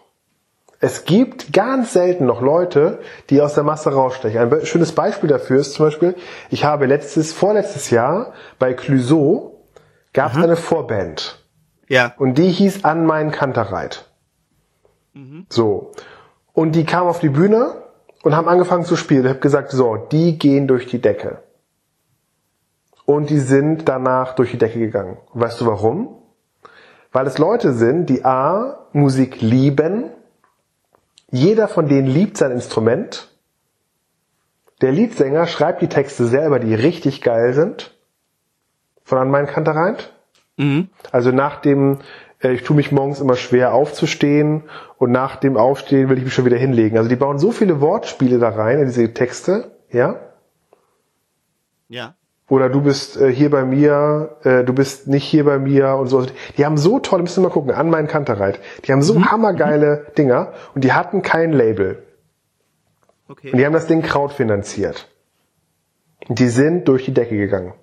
Es gibt ganz selten noch Leute, die aus der Masse rausstechen. Ein schönes Beispiel dafür ist zum Beispiel, ich habe letztes, vorletztes Jahr bei Clouseau gab es eine Vorband. Ja. Und die hieß An meinen Kanterreit. So. Und die kamen auf die Bühne und haben angefangen zu spielen. Ich habe gesagt, so, die gehen durch die Decke. Und die sind danach durch die Decke gegangen. Weißt du warum? Weil es Leute sind, die A, Musik lieben. Jeder von denen liebt sein Instrument. Der Liedsänger schreibt die Texte selber, die richtig geil sind. Von An meinen Kanterreit. Mhm. Also nach dem, äh, ich tue mich morgens immer schwer aufzustehen und nach dem Aufstehen will ich mich schon wieder hinlegen. Also die bauen so viele Wortspiele da rein in diese Texte, ja. Ja. Oder du bist äh, hier bei mir, äh, du bist nicht hier bei mir und so. Die haben so toll, müssen wir mal gucken, an meinen Kanterreit. Die haben so hammergeile Dinger und die hatten kein Label. Okay. Und die haben das Ding krautfinanziert. Und die sind durch die Decke gegangen.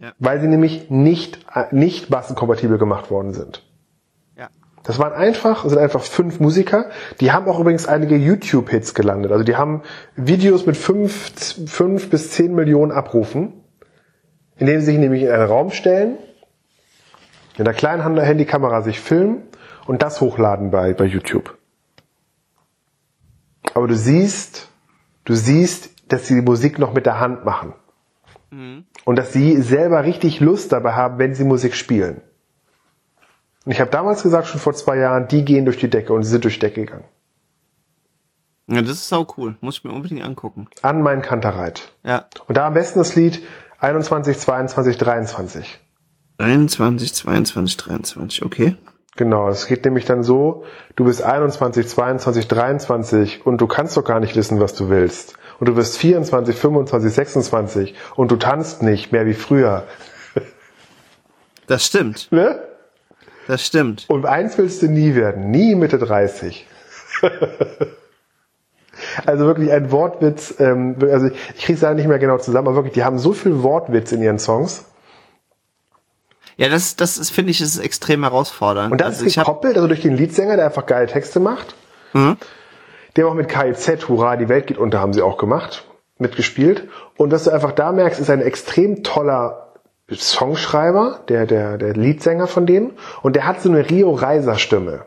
Ja. Weil sie nämlich nicht, äh, nicht massenkompatibel gemacht worden sind. Das waren einfach, sind einfach fünf Musiker. Die haben auch übrigens einige YouTube-Hits gelandet. Also die haben Videos mit fünf, fünf bis zehn Millionen Abrufen, indem sie sich nämlich in einen Raum stellen, mit einer kleinen Hand- Handykamera sich filmen und das hochladen bei, bei YouTube. Aber du siehst, du siehst, dass sie die Musik noch mit der Hand machen. Und dass sie selber richtig Lust dabei haben, wenn sie Musik spielen. Und ich habe damals gesagt, schon vor zwei Jahren, die gehen durch die Decke und sie sind durch die Decke gegangen. Ja, das ist sau cool. Muss ich mir unbedingt angucken. An meinen Kanterreit. Ja. Und da am besten das Lied 21, 22, 23. 21, 22, 23, okay. Genau, es geht nämlich dann so, du bist 21, 22, 23 und du kannst doch gar nicht wissen, was du willst. Und du bist 24, 25, 26 und du tanzt nicht mehr wie früher. Das stimmt. Ne? Das stimmt. Und eins willst du nie werden, nie Mitte 30. also wirklich ein Wortwitz, ähm, also ich kriege es leider nicht mehr genau zusammen, aber wirklich, die haben so viel Wortwitz in ihren Songs. Ja, das, das ist, finde ich, ist extrem herausfordernd. Und das also ist gekoppelt, also durch den Leadsänger, der einfach geile Texte macht. Mhm. Haben auch mit KIZ, Hurra, die Welt geht unter, haben sie auch gemacht, mitgespielt. Und was du einfach da merkst, ist ein extrem toller Songschreiber, der, der, der Leadsänger von denen. Und der hat so eine Rio Reiser Stimme.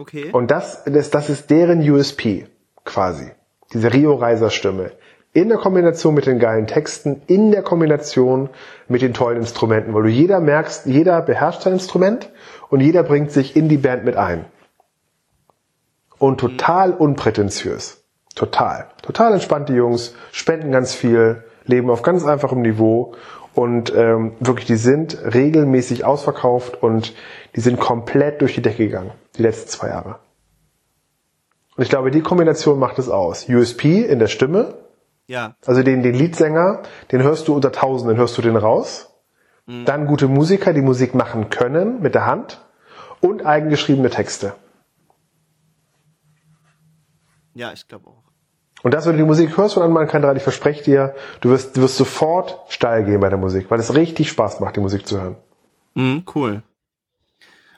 okay. Und das, das, das ist deren USP, quasi. Diese Rio Reiser Stimme. In der Kombination mit den geilen Texten, in der Kombination mit den tollen Instrumenten, weil du jeder merkst, jeder beherrscht sein Instrument und jeder bringt sich in die Band mit ein. Und total unprätentiös. Total. Total entspannte Jungs, spenden ganz viel, leben auf ganz einfachem Niveau und ähm, wirklich, die sind regelmäßig ausverkauft und die sind komplett durch die Decke gegangen, die letzten zwei Jahre. Und ich glaube, die Kombination macht es aus. USP in der Stimme, ja. also den, den Leadsänger, den hörst du unter Tausenden, hörst du den raus. Dann gute Musiker, die Musik machen können mit der Hand und eigengeschriebene Texte. Ja, ich glaube auch. Und das, wenn du die Musik hörst von Anman Kandra, ich verspreche dir, du wirst, du wirst sofort steil gehen bei der Musik, weil es richtig Spaß macht, die Musik zu hören. Mhm, cool.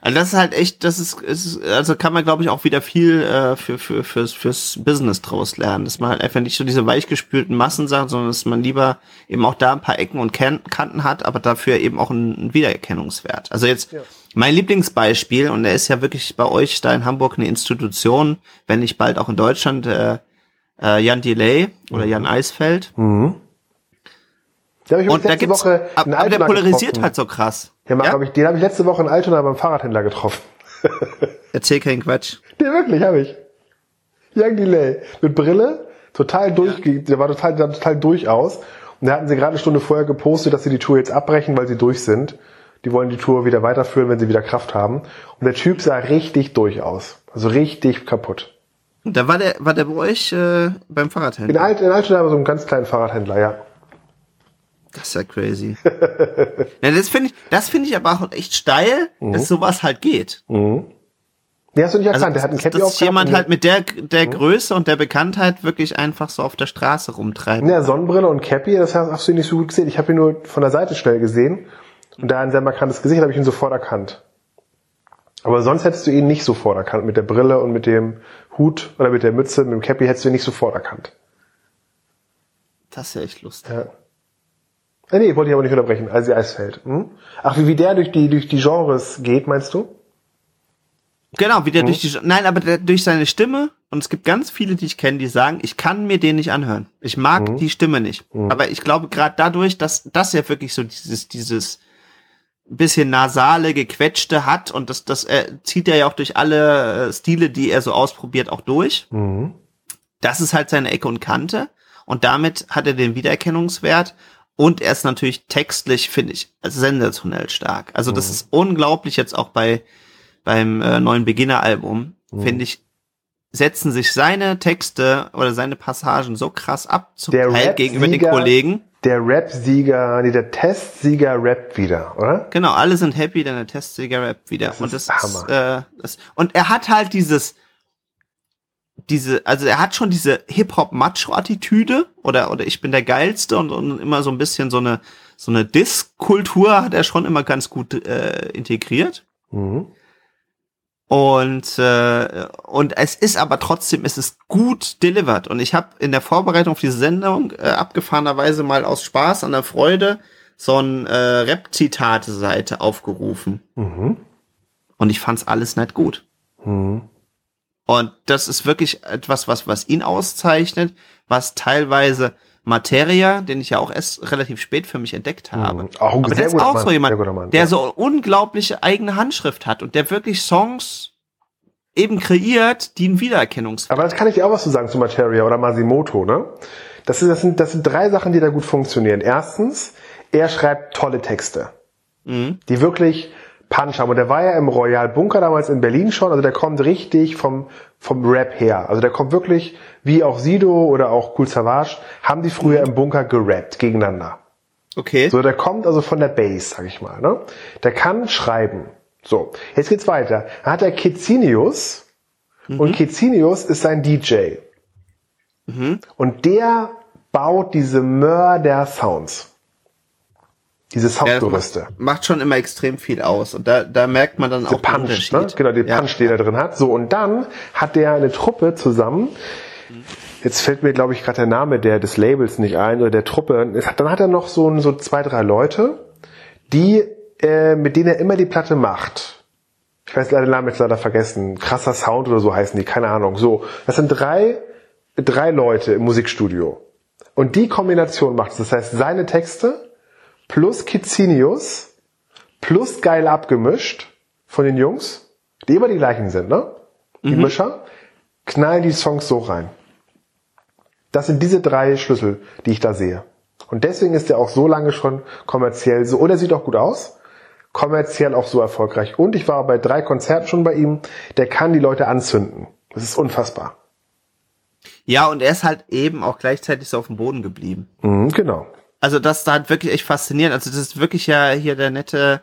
Also das ist halt echt, das ist, ist also kann man glaube ich auch wieder viel äh, für, für fürs, fürs Business draus lernen, dass man halt einfach nicht so diese weichgespülten Massensachen, sondern dass man lieber eben auch da ein paar Ecken und Kan Kanten hat, aber dafür eben auch einen, Wiedererkennungswert. Also jetzt Ja. mein Lieblingsbeispiel und er ist ja wirklich bei euch da in Hamburg eine Institution, wenn nicht bald auch in Deutschland, äh, äh, Jan Delay oder Jan Eisfeld. Den habe ich übrigens Und da gibt's, Woche aber der polarisiert halt so krass. Ja, Ja? Hab ich, den habe ich letzte Woche in Altona beim Fahrradhändler getroffen. Erzähl keinen Quatsch. Den wirklich habe ich. Young Delay. Mit Brille, total durch, der war total, der sah total durch aus. Und da hatten sie gerade eine Stunde vorher gepostet, dass sie die Tour jetzt abbrechen, weil sie durch sind. Die wollen die Tour wieder weiterführen, wenn sie wieder Kraft haben. Und der Typ sah richtig durch aus. Also richtig kaputt. Und da war der, war der bei euch äh, beim In, Fahrradhändler. Alt, in Altona war so einen ganz kleinen Fahrradhändler, ja. Das ist ja crazy. ja, das finde ich, das finde ich aber auch echt steil, dass sowas halt geht. Den hast du nicht erkannt, Also, der hat einen Cappy dass aufgehabt jemand halt mit der, der Größe und der Bekanntheit wirklich einfach so auf der Straße rumtreibt. Ja, Sonnenbrille und Cappy, das hast, du nicht so gut gesehen. Ich habe ihn nur von der Seite schnell gesehen. Und da ein sehr markantes Gesicht habe ich ihn sofort erkannt. Aber sonst hättest du ihn nicht sofort erkannt. Mit der Brille und mit dem Hut oder mit der Mütze, mit dem Cappy hättest du ihn nicht sofort erkannt. Das ist ja echt lustig. Ja. Ah, nee, wollte ich aber nicht unterbrechen. Also Eisfeld. Hm? Ach, wie, wie der durch die, durch die Genres geht, meinst du? Genau, wie der durch die, nein, aber der, durch seine Stimme, und es gibt ganz viele, die ich kenne, die sagen, ich kann mir den nicht anhören. Ich mag die Stimme nicht. Aber ich glaube gerade dadurch, dass das ja wirklich so dieses, dieses bisschen nasale, gequetschte hat und das, das äh, zieht er ja auch durch alle äh, Stile, die er so ausprobiert, auch durch. Mhm. Das ist halt seine Ecke und Kante. Und damit hat er den Wiedererkennungswert. Und er ist natürlich textlich, finde ich, sensationell stark. Also das ist unglaublich jetzt auch bei beim äh, neuen Beginner-Album, finde ich, setzen sich seine Texte oder seine Passagen so krass ab zum Der Teil gegenüber den Kollegen. Der Rap-Sieger, nee, der Testsieger rappt wieder, oder? Genau, alle sind happy, denn der Testsieger rappt wieder. Das und ist das ist, Hammer. äh, das, und er hat halt dieses, diese, also er hat schon diese Hip-Hop-Macho-Attitüde oder, oder ich bin der Geilste und, und immer so ein bisschen so eine, so eine Diss-Kultur hat er schon immer ganz gut äh, integriert. Mhm. Und, äh, und es ist aber trotzdem, es ist gut delivered. Und ich habe in der Vorbereitung auf diese Sendung äh, abgefahrenerweise mal aus Spaß an der Freude so ein äh, Rap-Zitate-Seite aufgerufen. Mhm. Und ich fand's alles nicht gut. Mhm. Und das ist wirklich etwas, was, was ihn auszeichnet, was teilweise Materia, den ich ja auch erst relativ spät für mich entdeckt habe. Mhm. Auch ein Aber der ist auch Mann, so jemand, Mann, der ja. so unglaubliche eigene Handschrift hat und der wirklich Songs eben kreiert, die einen Wiedererkennungswert Aber das kann ich dir auch was zu sagen zu Materia oder Masimoto, ne? Das, ist, das, sind, das sind drei Sachen, die da gut funktionieren. Erstens, er schreibt tolle Texte, Mhm. die wirklich Punch haben. Und der war ja im Royal Bunker damals in Berlin schon, also der kommt richtig vom, vom Rap her. Also der kommt wirklich, wie auch Sido oder auch Cool Savage, haben die früher im Bunker gerappt gegeneinander. Okay. So, der kommt also von der Base, sag ich mal. Ne? Der kann schreiben. So, jetzt geht's weiter. Dann hat er Kecinius und Kecinius ist sein DJ. Und der baut diese Mörder-Sounds. Diese Ja, das Soundgerüste. macht, macht schon immer extrem viel aus. Und da, da merkt man dann auch Der den Punch, Unterschied. ne? Genau, den Ja. Punch, den er drin hat. So, und dann hat der eine Truppe zusammen. Jetzt fällt mir, glaube ich, gerade der Name der, des Labels nicht ein, oder der Truppe. Dann hat er noch so, so zwei, drei Leute, die, äh, mit denen er immer die Platte macht. Ich weiß leider den Namen jetzt leider vergessen. Krasser Sound oder so heißen die, keine Ahnung. So, das sind drei, drei Leute im Musikstudio. Und die Kombination macht es. Das heißt, seine Texte plus Kicinius plus geil abgemischt von den Jungs, die immer die gleichen sind, ne? Die Mischer, knallen die Songs so rein. Das sind diese drei Schlüssel, die ich da sehe. Und deswegen ist er auch so lange schon kommerziell so, und er sieht auch gut aus, kommerziell auch so erfolgreich. Und ich war bei drei Konzerten schon bei ihm, der kann die Leute anzünden. Das ist unfassbar. ja, und er ist halt eben auch gleichzeitig so auf dem Boden geblieben. Mhm, genau. Also das ist halt wirklich echt faszinierend. Also das ist wirklich ja hier der nette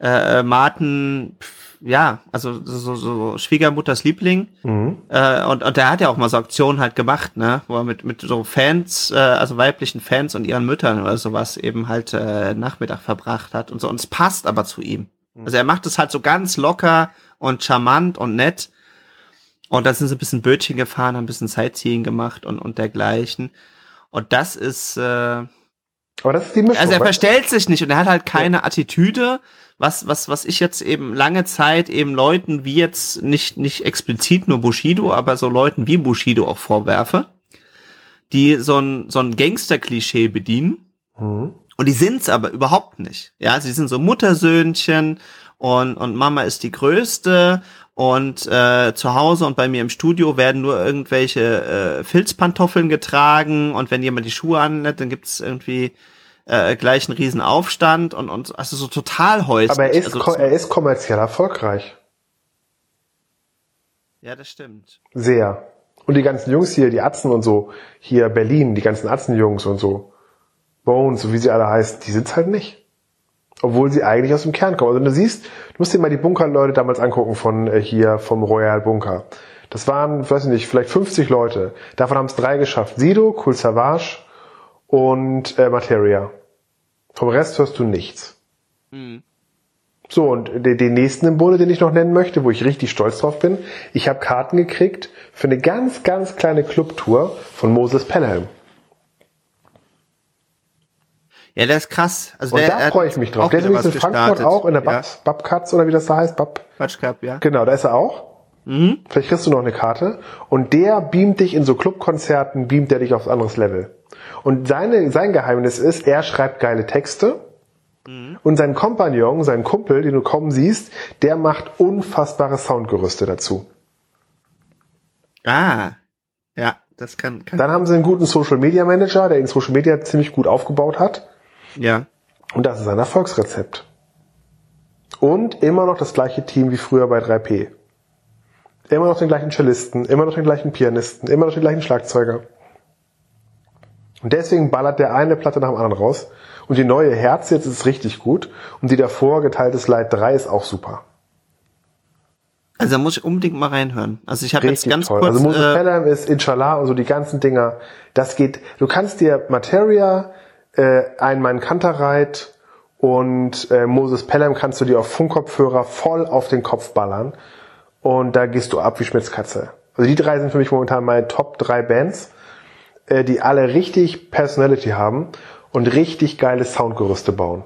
äh, Martin, pf, ja, also so, so Schwiegermutters Liebling. Äh, und, und der hat ja auch mal so Aktionen halt gemacht, ne, wo er mit, mit so Fans, äh, also weiblichen Fans und ihren Müttern oder sowas eben halt äh, Nachmittag verbracht hat und so. Und es passt aber zu ihm. Also er macht es halt so ganz locker und charmant und nett. Und da sind sie ein bisschen Bötchen gefahren, haben ein bisschen Sightseeing gemacht und, und dergleichen. Und das ist, äh, Aber das ist die Mischung. also er verstellt sich nicht und er hat halt keine Attitüde, was, was, was ich jetzt eben lange Zeit eben Leuten wie jetzt nicht, nicht explizit nur Bushido, aber so Leuten wie Bushido auch vorwerfe, die so ein, so ein Gangster-Klischee bedienen. Mhm. Und die sind's aber überhaupt nicht. Ja, sie sind so Muttersöhnchen und, und Mama ist die Größte und äh, zu Hause und bei mir im Studio werden nur irgendwelche äh, Filzpantoffeln getragen und wenn jemand die Schuhe anlädt, dann gibt's irgendwie äh, gleich einen riesen Aufstand und, und also so total häuslich. Aber er ist, also, er ist kommerziell erfolgreich. ja, das stimmt. Sehr. Und die ganzen Jungs hier, die Atzen und so, hier Berlin, die ganzen Atzenjungs und so, Bones, so wie sie alle heißen, die sind's halt nicht. Obwohl sie eigentlich aus dem Kern kommen. Also du siehst, du musst dir mal die Bunkerleute damals angucken von äh, hier, vom Royal Bunker. Das waren, weiß ich nicht, vielleicht 50 Leute. Davon haben es drei geschafft. Sido, Cool Savage und äh, Materia. Vom Rest hörst du nichts. Hm. So, und den, den nächsten Symbole, den ich noch nennen möchte, wo ich richtig stolz drauf bin, ich habe Karten gekriegt für eine ganz, ganz kleine Clubtour von Moses Pelham. Ja, der ist krass. Also und der, da freue ich mich drauf. Der ist übrigens in Frankfurt gestartet. auch, in der ja. Babkatz oder wie das da heißt. Bab Cup, ja. Genau, da ist er auch. Mhm. Vielleicht kriegst du noch eine Karte. Und der beamt dich in so Clubkonzerten, beamt der dich aufs anderes Level. Und seine, sein Geheimnis ist, er schreibt geile Texte. Mhm. Und sein Kompagnon, sein Kumpel, den du kaum siehst, der macht unfassbare Soundgerüste dazu. Ah, ja, das kann, kann. Dann haben sie einen guten Social Media Manager, der den Social Media ziemlich gut aufgebaut hat. Ja. Und das ist ein Erfolgsrezept. Und immer noch das gleiche Team wie früher bei 3P. Immer noch den gleichen Cellisten, immer noch den gleichen Pianisten, immer noch den gleichen Schlagzeuger. Und deswegen ballert der eine Platte nach dem anderen raus. Und die neue Herz jetzt ist richtig gut. Und die davor geteiltes Leid 3 ist auch super. Also da muss ich unbedingt mal reinhören. Also ich habe jetzt ganz toll. kurz... Also Moses äh, ist Inshallah und so die ganzen Dinger. Das geht... Du kannst dir Materia, äh, ein Mein Kanterreit und äh, Moses Pelham kannst du dir auf Funkkopfhörer voll auf den Kopf ballern und da gehst du ab wie Schmitzkatze. Also die drei sind für mich momentan meine Top drei Bands, äh, die alle richtig Personality haben und richtig geile Soundgerüste bauen.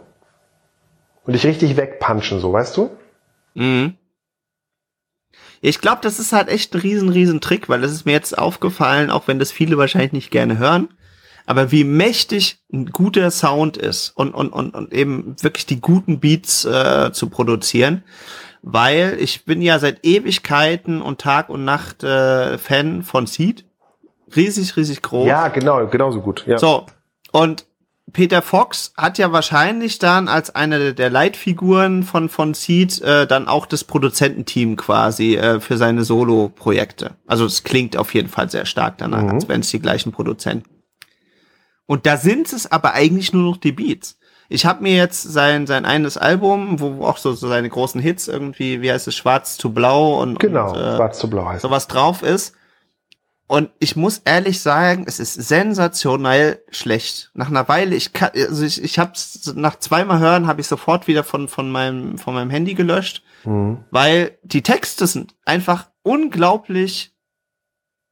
Und dich richtig wegpunchen, so, weißt du? Mhm. Ich glaube, das ist halt echt ein riesen, riesen Trick, weil das ist mir jetzt aufgefallen, auch wenn das viele wahrscheinlich nicht gerne hören. Aber wie mächtig ein guter Sound ist und, und, und, und eben wirklich die guten Beats äh, zu produzieren. Weil ich bin ja seit Ewigkeiten und Tag und Nacht äh, Fan von Seed. Riesig, riesig groß. Ja, genau, genauso gut. Ja. So. Und Peter Fox hat ja wahrscheinlich dann als eine der Leitfiguren von, von Seed äh, dann auch das Produzententeam quasi äh, für seine Solo-Projekte. Also es klingt auf jeden Fall sehr stark danach, mhm. als wenn es die gleichen Produzenten. Und da sind es aber eigentlich nur noch die Beats. Ich habe mir jetzt sein sein eines Album, wo auch so, so seine großen Hits irgendwie, wie heißt es, Schwarz zu Blau und genau und, äh, Schwarz zu Blau heißt sowas drauf ist. Und ich muss ehrlich sagen, es ist sensationell schlecht. Nach einer Weile, ich kann, also ich, ich habe nach zweimal hören, habe ich sofort wieder von von meinem von meinem Handy gelöscht, mhm. weil die Texte sind einfach unglaublich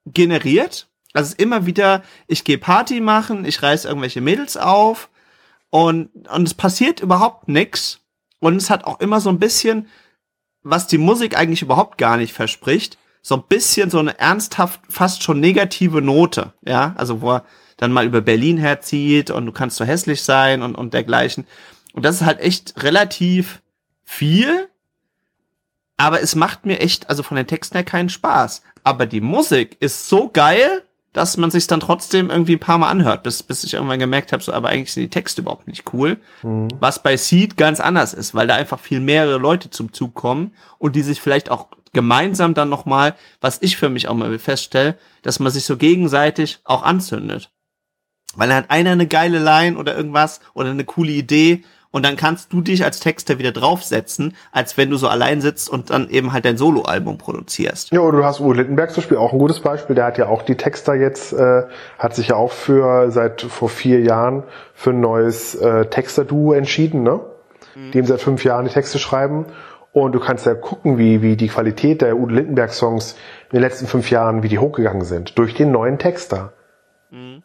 generiert also immer wieder, ich gehe Party machen, ich reiß irgendwelche Mädels auf und, und es passiert überhaupt nix. Und es hat auch immer so ein bisschen, was die Musik eigentlich überhaupt gar nicht verspricht, so ein bisschen so eine ernsthaft, fast schon negative Note, ja, also wo er dann mal über Berlin herzieht und du kannst so hässlich sein und, und dergleichen. Und das ist halt echt relativ viel, aber es macht mir echt, also von den Texten her keinen Spaß. Aber die Musik ist so geil, dass man sich dann trotzdem irgendwie ein paar Mal anhört, bis, bis ich irgendwann gemerkt habe, so, aber eigentlich sind die Texte überhaupt nicht cool. Mhm. Was bei Seed ganz anders ist, weil da einfach viel mehrere Leute zum Zug kommen und die sich vielleicht auch gemeinsam dann nochmal, was ich für mich auch mal feststelle, dass man sich so gegenseitig auch anzündet. Weil dann hat einer eine geile Line oder irgendwas oder eine coole Idee und dann kannst du dich als Texter wieder draufsetzen, als wenn du so allein sitzt und dann eben halt dein Soloalbum produzierst. Ja, oder du hast Uwe Littenberg zum Beispiel auch ein gutes Beispiel. Der hat ja auch die Texter jetzt, äh, hat sich ja auch für seit vor vier Jahren für ein neues äh, Texter-Duo entschieden, ne? Mhm. Die ihm seit fünf Jahren die Texte schreiben. Und du kannst ja gucken, wie, wie die Qualität der Uwe Lindenberg-Songs in den letzten fünf Jahren, wie die hochgegangen sind. Durch den neuen Texter. Mhm.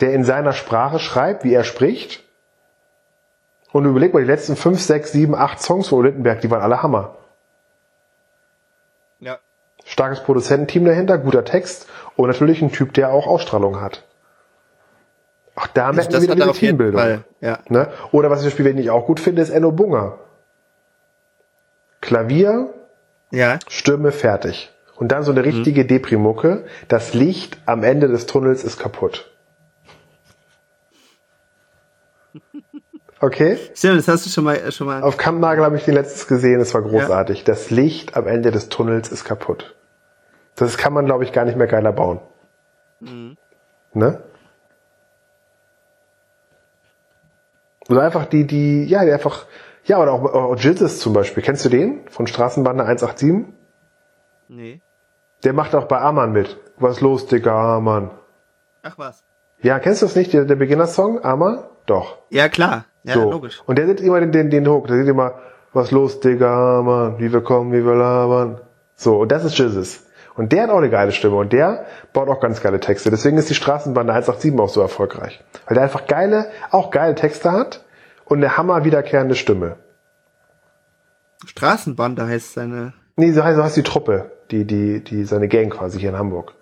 Der in seiner Sprache schreibt, wie er spricht und überleg mal, die letzten fünf, sechs, sieben, acht Songs von Lindenberg, die waren alle Hammer. Ja. Starkes Produzententeam dahinter, guter Text und natürlich ein Typ, der auch Ausstrahlung hat. Auch da merken wir wieder diese Teambildung. Ja. Ne? Oder was ich zum Beispiel, den ich auch gut finde, ist Enno Bunger. Klavier, ja. Stimme, fertig. Und dann so eine richtige mhm. Deprimucke. Das Licht am Ende des Tunnels ist kaputt. Okay. Stimmt, das hast du schon mal, schon mal. Auf Kammnagel habe ich den letztes gesehen, es war großartig. Ja. Das Licht am Ende des Tunnels ist kaputt. Das kann man, glaube ich, gar nicht mehr geiler bauen. Mhm. Ne? Oder einfach die, die, ja, die einfach, ja, oder auch, auch Jizzes zum Beispiel. Kennst du den? Von Straßenbahn 187? Nee. Der macht auch bei Amann mit. Was los, Digga, Amann? Ach was. Ja, kennst du das nicht, der, der Beginner-Song, Amann? Doch. Ja, klar. Ja, so. logisch. Und der sieht immer den, den, den Hook, der sieht immer, was los, Digga, Mann, wie wir kommen, wie wir labern. So, und das ist Jesus. Und der hat auch eine geile Stimme und der baut auch ganz geile Texte. Deswegen ist die Straßenbande 187 auch so erfolgreich. Weil der einfach geile, auch geile Texte hat und eine hammer wiederkehrende Stimme. Straßenbande heißt seine. Nee, so heißt, so heißt die Truppe, die, die, die, seine Gang quasi hier in Hamburg.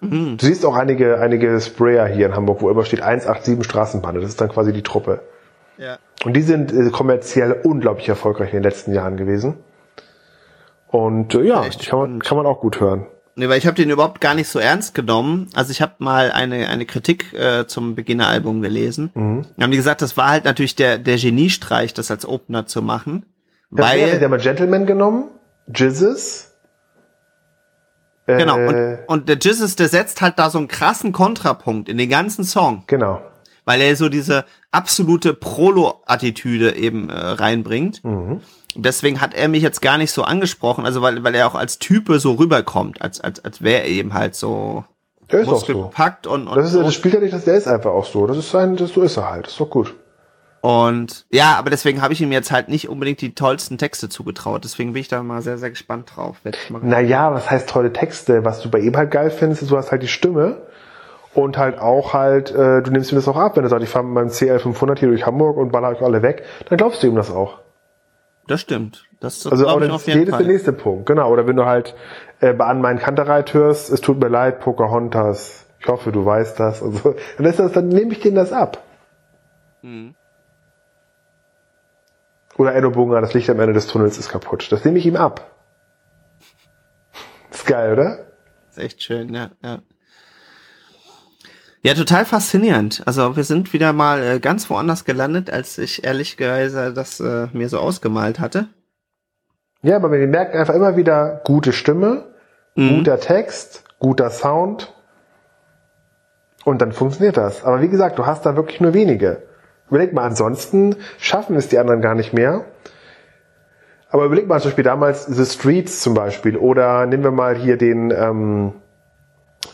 Mhm. Du siehst auch einige, einige Sprayer hier in Hamburg, wo immer steht 187 Straßenbande. Das ist dann quasi die Truppe. Ja. Und die sind äh, kommerziell unglaublich erfolgreich in den letzten Jahren gewesen. Und äh, ja, Echt kann man, kann man auch gut hören. Nee, weil ich habe den überhaupt gar nicht so ernst genommen. Also ich habe mal eine eine Kritik äh, zum Beginner-Album gelesen. Mhm. Da haben die gesagt, das war halt natürlich der der Geniestreich, das als Opener zu machen, Das weil wäre, der mal Gentleman genommen, Jizzes. Äh, genau und, und der Jesus, der setzt halt da so einen krassen Kontrapunkt in den ganzen Song, genau. Weil er so diese absolute Prolo-Attitüde eben äh, reinbringt. Mhm. Deswegen hat er mich jetzt gar nicht so angesprochen, also weil weil er auch als Type so rüberkommt, als als als wäre er eben halt so Der ist auch so. und, und Das, ist, das spielt ja nicht, dass der ist einfach auch so. Das ist sein, das, so ist er halt. Das ist doch gut. Und ja, aber deswegen habe ich ihm jetzt halt nicht unbedingt die tollsten Texte zugetraut. Deswegen bin ich da mal sehr, sehr gespannt drauf. Naja, was heißt tolle Texte? Was du bei ihm halt geil findest, ist, du hast halt die Stimme und halt auch halt, äh, du nimmst ihm das auch ab, wenn er sagt, ich fahre mit meinem CL500 hier durch Hamburg und baller euch alle weg, dann glaubst du ihm das auch. Das stimmt. Das, das Also auch ich auf jeden ist der Fall. nächste Punkt, genau. Oder wenn du halt äh, bei An meinen Kantereit hörst, es tut mir leid, Pocahontas, ich hoffe, du weißt das. Also, dann, ist das, dann nehme ich denen das ab. Mhm. Oder Enno Bunga, das Licht am Ende des Tunnels ist kaputt. Das nehme ich ihm ab. Ist geil, oder? ist echt schön, ja, ja. Ja, total faszinierend. Also wir sind wieder mal äh, ganz woanders gelandet, als ich ehrlicherweise das äh, mir so ausgemalt hatte. Ja, aber wir merken einfach immer wieder gute Stimme, Mhm. guter Text, guter Sound. Und dann funktioniert das. Aber wie gesagt, du hast da wirklich nur wenige. Überleg mal, ansonsten schaffen es die anderen gar nicht mehr. Aber überleg mal zum Beispiel damals The Streets zum Beispiel. Oder nehmen wir mal hier den, ähm,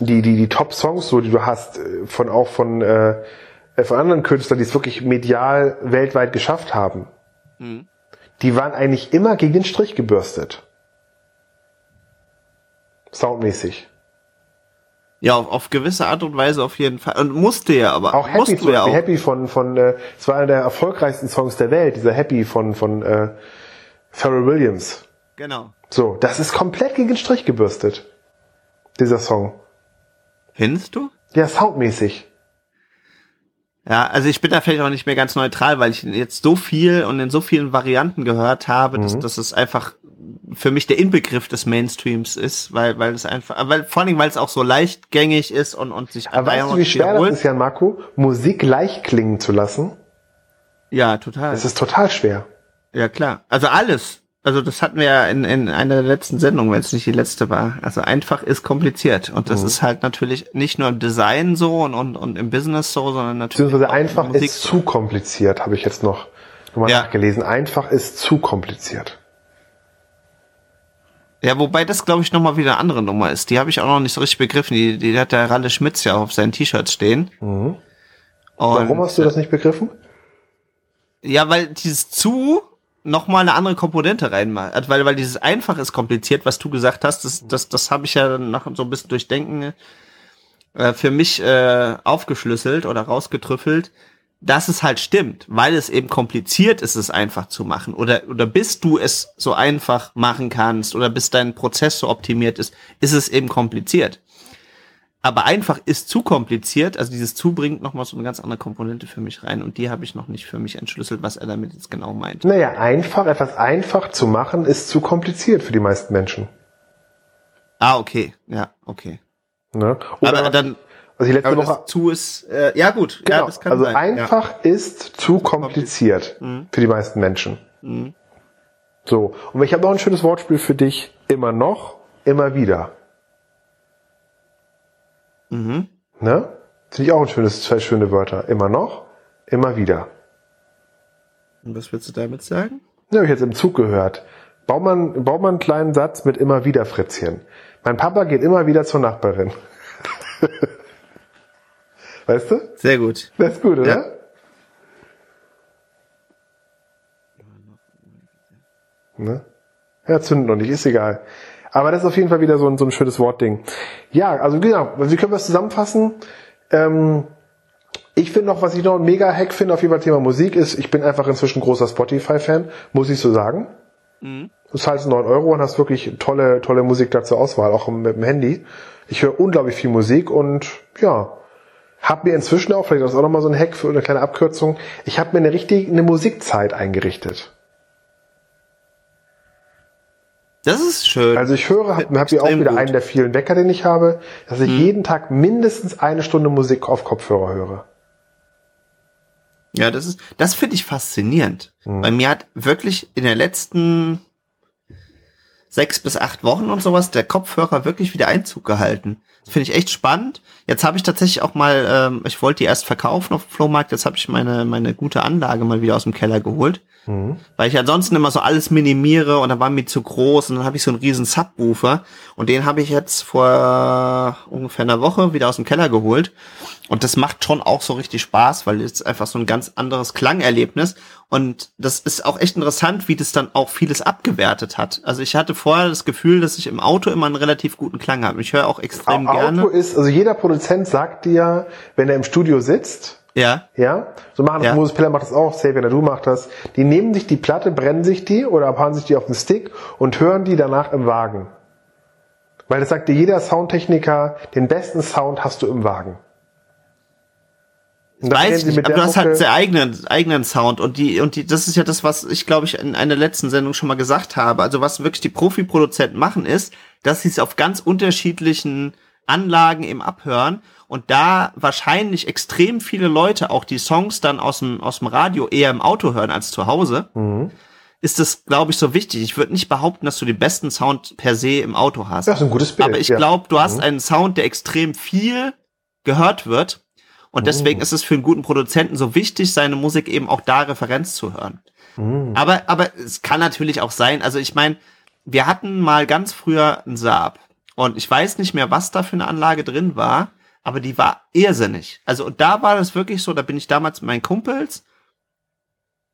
die, die, die Top-Songs, so, die du hast, äh, von auch von, äh, von anderen Künstlern, die es wirklich medial weltweit geschafft haben. Die waren eigentlich immer gegen den Strich gebürstet. Soundmäßig. Ja, auf, auf gewisse Art und Weise auf jeden Fall. Und musste ja aber. Auch Happy, musst zum du ja auch. Happy von, von, äh, es war einer der erfolgreichsten Songs der Welt, dieser Happy von, von, äh, Pharrell Williams. Genau. So, das ist komplett gegen den Strich gebürstet. Dieser Song. Findest du? Ja, soundmäßig. Ja, also ich bin da vielleicht auch nicht mehr ganz neutral, weil ich jetzt so viel und in so vielen Varianten gehört habe, Mhm. dass, dass es einfach für mich der Inbegriff des Mainstreams ist, weil, weil es einfach, weil, vor allen Dingen, weil es auch so leichtgängig ist und, und sich Aber weißt du, wie schwer das ist, Jan Marco, Musik leicht klingen zu lassen? Ja, total. Das ist total schwer. ja, klar. Also alles. Also das hatten wir ja in, in einer der letzten Sendungen, wenn es nicht die letzte war. Also einfach ist kompliziert. Und Mhm. das ist halt natürlich nicht nur im Design so und, und, und im Business so, sondern natürlich. In einfach ist zu kompliziert, habe ich jetzt noch, mal Ja. nachgelesen. Einfach ist zu kompliziert. Ja, wobei das, glaube ich, nochmal wieder eine andere Nummer ist. Die habe ich auch noch nicht so richtig begriffen. Die, die hat der Ralle Schmitz ja auf seinen T-Shirts stehen. Mhm. Warum hast du das nicht begriffen? Ja, weil dieses zu nochmal eine andere Komponente reinmacht. Also, Weil, weil dieses einfach ist kompliziert, was du gesagt hast, das, das, das habe ich ja nach so ein bisschen durchdenken äh, für mich äh, aufgeschlüsselt oder rausgetrüffelt, dass es halt stimmt, weil es eben kompliziert ist, es einfach zu machen. Oder, oder bis du es so einfach machen kannst oder bis dein Prozess so optimiert ist, ist es eben kompliziert. Aber einfach ist zu kompliziert, also dieses zu bringt nochmal so eine ganz andere Komponente für mich rein und die habe ich noch nicht für mich entschlüsselt, was er damit jetzt genau meint. Naja, einfach, etwas einfach zu machen, ist zu kompliziert für die meisten Menschen. Ah, okay, ja, okay. Ne? aber dann, also die letzte Woche, zu ist, äh, ja gut, ja, genau, das kann also sein. einfach ist zu kompliziert für die meisten Menschen. Mhm. So, und ich habe noch ein schönes Wortspiel für dich. Immer noch, immer wieder. Mhm. Ne? Finde ich auch ein schönes, zwei schöne Wörter. Immer noch, immer wieder. Und was willst du damit sagen? Ja, hab ich jetzt im Zug gehört. Bau mal, bau mal einen kleinen Satz mit immer wieder Fritzchen. Mein Papa geht immer wieder zur Nachbarin. weißt du? Sehr gut. Das ist gut, oder? Ja. Ne? Ja, zünden noch nicht, ist egal. Aber das ist auf jeden Fall wieder so ein, so ein schönes Wortding. Ja, also genau, wie können wir es zusammenfassen? Ähm, ich finde noch, was ich noch ein mega Hack finde auf jeden Fall Thema Musik ist, ich bin einfach inzwischen großer Spotify-Fan, muss ich so sagen. Mhm. Du zahlst 9 Euro und hast wirklich tolle, tolle Musik da zur Auswahl, auch mit dem Handy. Ich höre unglaublich viel Musik und ja, hab mir inzwischen auch, vielleicht ist das auch nochmal so ein Hack für eine kleine Abkürzung, ich habe mir eine richtige eine Musikzeit eingerichtet. Das ist schön. Also ich höre, habe hab hier auch wieder gut. einen der vielen Wecker, den ich habe, dass ich hm. jeden Tag mindestens eine Stunde Musik auf Kopfhörer höre. Ja, das ist, das finde ich faszinierend. Hm. Bei mir hat wirklich in den letzten sechs bis acht Wochen und sowas der Kopfhörer wirklich wieder Einzug gehalten. Finde ich echt spannend. Jetzt habe ich tatsächlich auch mal, ähm, ich wollte die erst verkaufen auf dem Flohmarkt, jetzt habe ich meine, meine gute Anlage mal wieder aus dem Keller geholt. Mhm. Weil ich ansonsten immer so alles minimiere und dann war mir zu groß und dann habe ich so einen riesen Subwoofer und den habe ich jetzt vor ungefähr einer Woche wieder aus dem Keller geholt und das macht schon auch so richtig Spaß, weil es einfach so ein ganz anderes Klangerlebnis und das ist auch echt interessant, wie das dann auch vieles abgewertet hat. Also ich hatte vorher das Gefühl, dass ich im Auto immer einen relativ guten Klang habe. Ich höre auch extrem Auto gerne. Auto ist, also jeder Produzent sagt dir, wenn er im Studio sitzt, ja. Ja. So machen das, ja. Moses Piller macht das auch, Xavier du macht das. Die nehmen sich die Platte, brennen sich die oder abhauen sich die auf den Stick und hören die danach im Wagen. Weil das sagt dir jeder Soundtechniker, den besten Sound hast du im Wagen. Weiß ich, aber du hast halt sehr eigenen, eigenen Sound und die, und die, das ist ja das, was ich glaube ich in einer letzten Sendung schon mal gesagt habe. Also was wirklich die Profi-Produzenten machen ist, dass sie es auf ganz unterschiedlichen Anlagen eben abhören und da wahrscheinlich extrem viele Leute auch die Songs dann aus dem, aus dem Radio eher im Auto hören als zu Hause, mhm. ist das, glaube ich, so wichtig. Ich würde nicht behaupten, dass du den besten Sound per se im Auto hast. Das ist ein gutes Bild. Aber ich ja. glaube, du hast mhm. einen Sound, der extrem viel gehört wird. Und deswegen mhm. ist es für einen guten Produzenten so wichtig, seine Musik eben auch da Referenz zu hören. Mhm. Aber, aber es kann natürlich auch sein, also ich meine, wir hatten mal ganz früher einen Saab. Und ich weiß nicht mehr, was da für eine Anlage drin war aber die war irrsinnig. Also und da war das wirklich so, da bin ich damals mit meinen Kumpels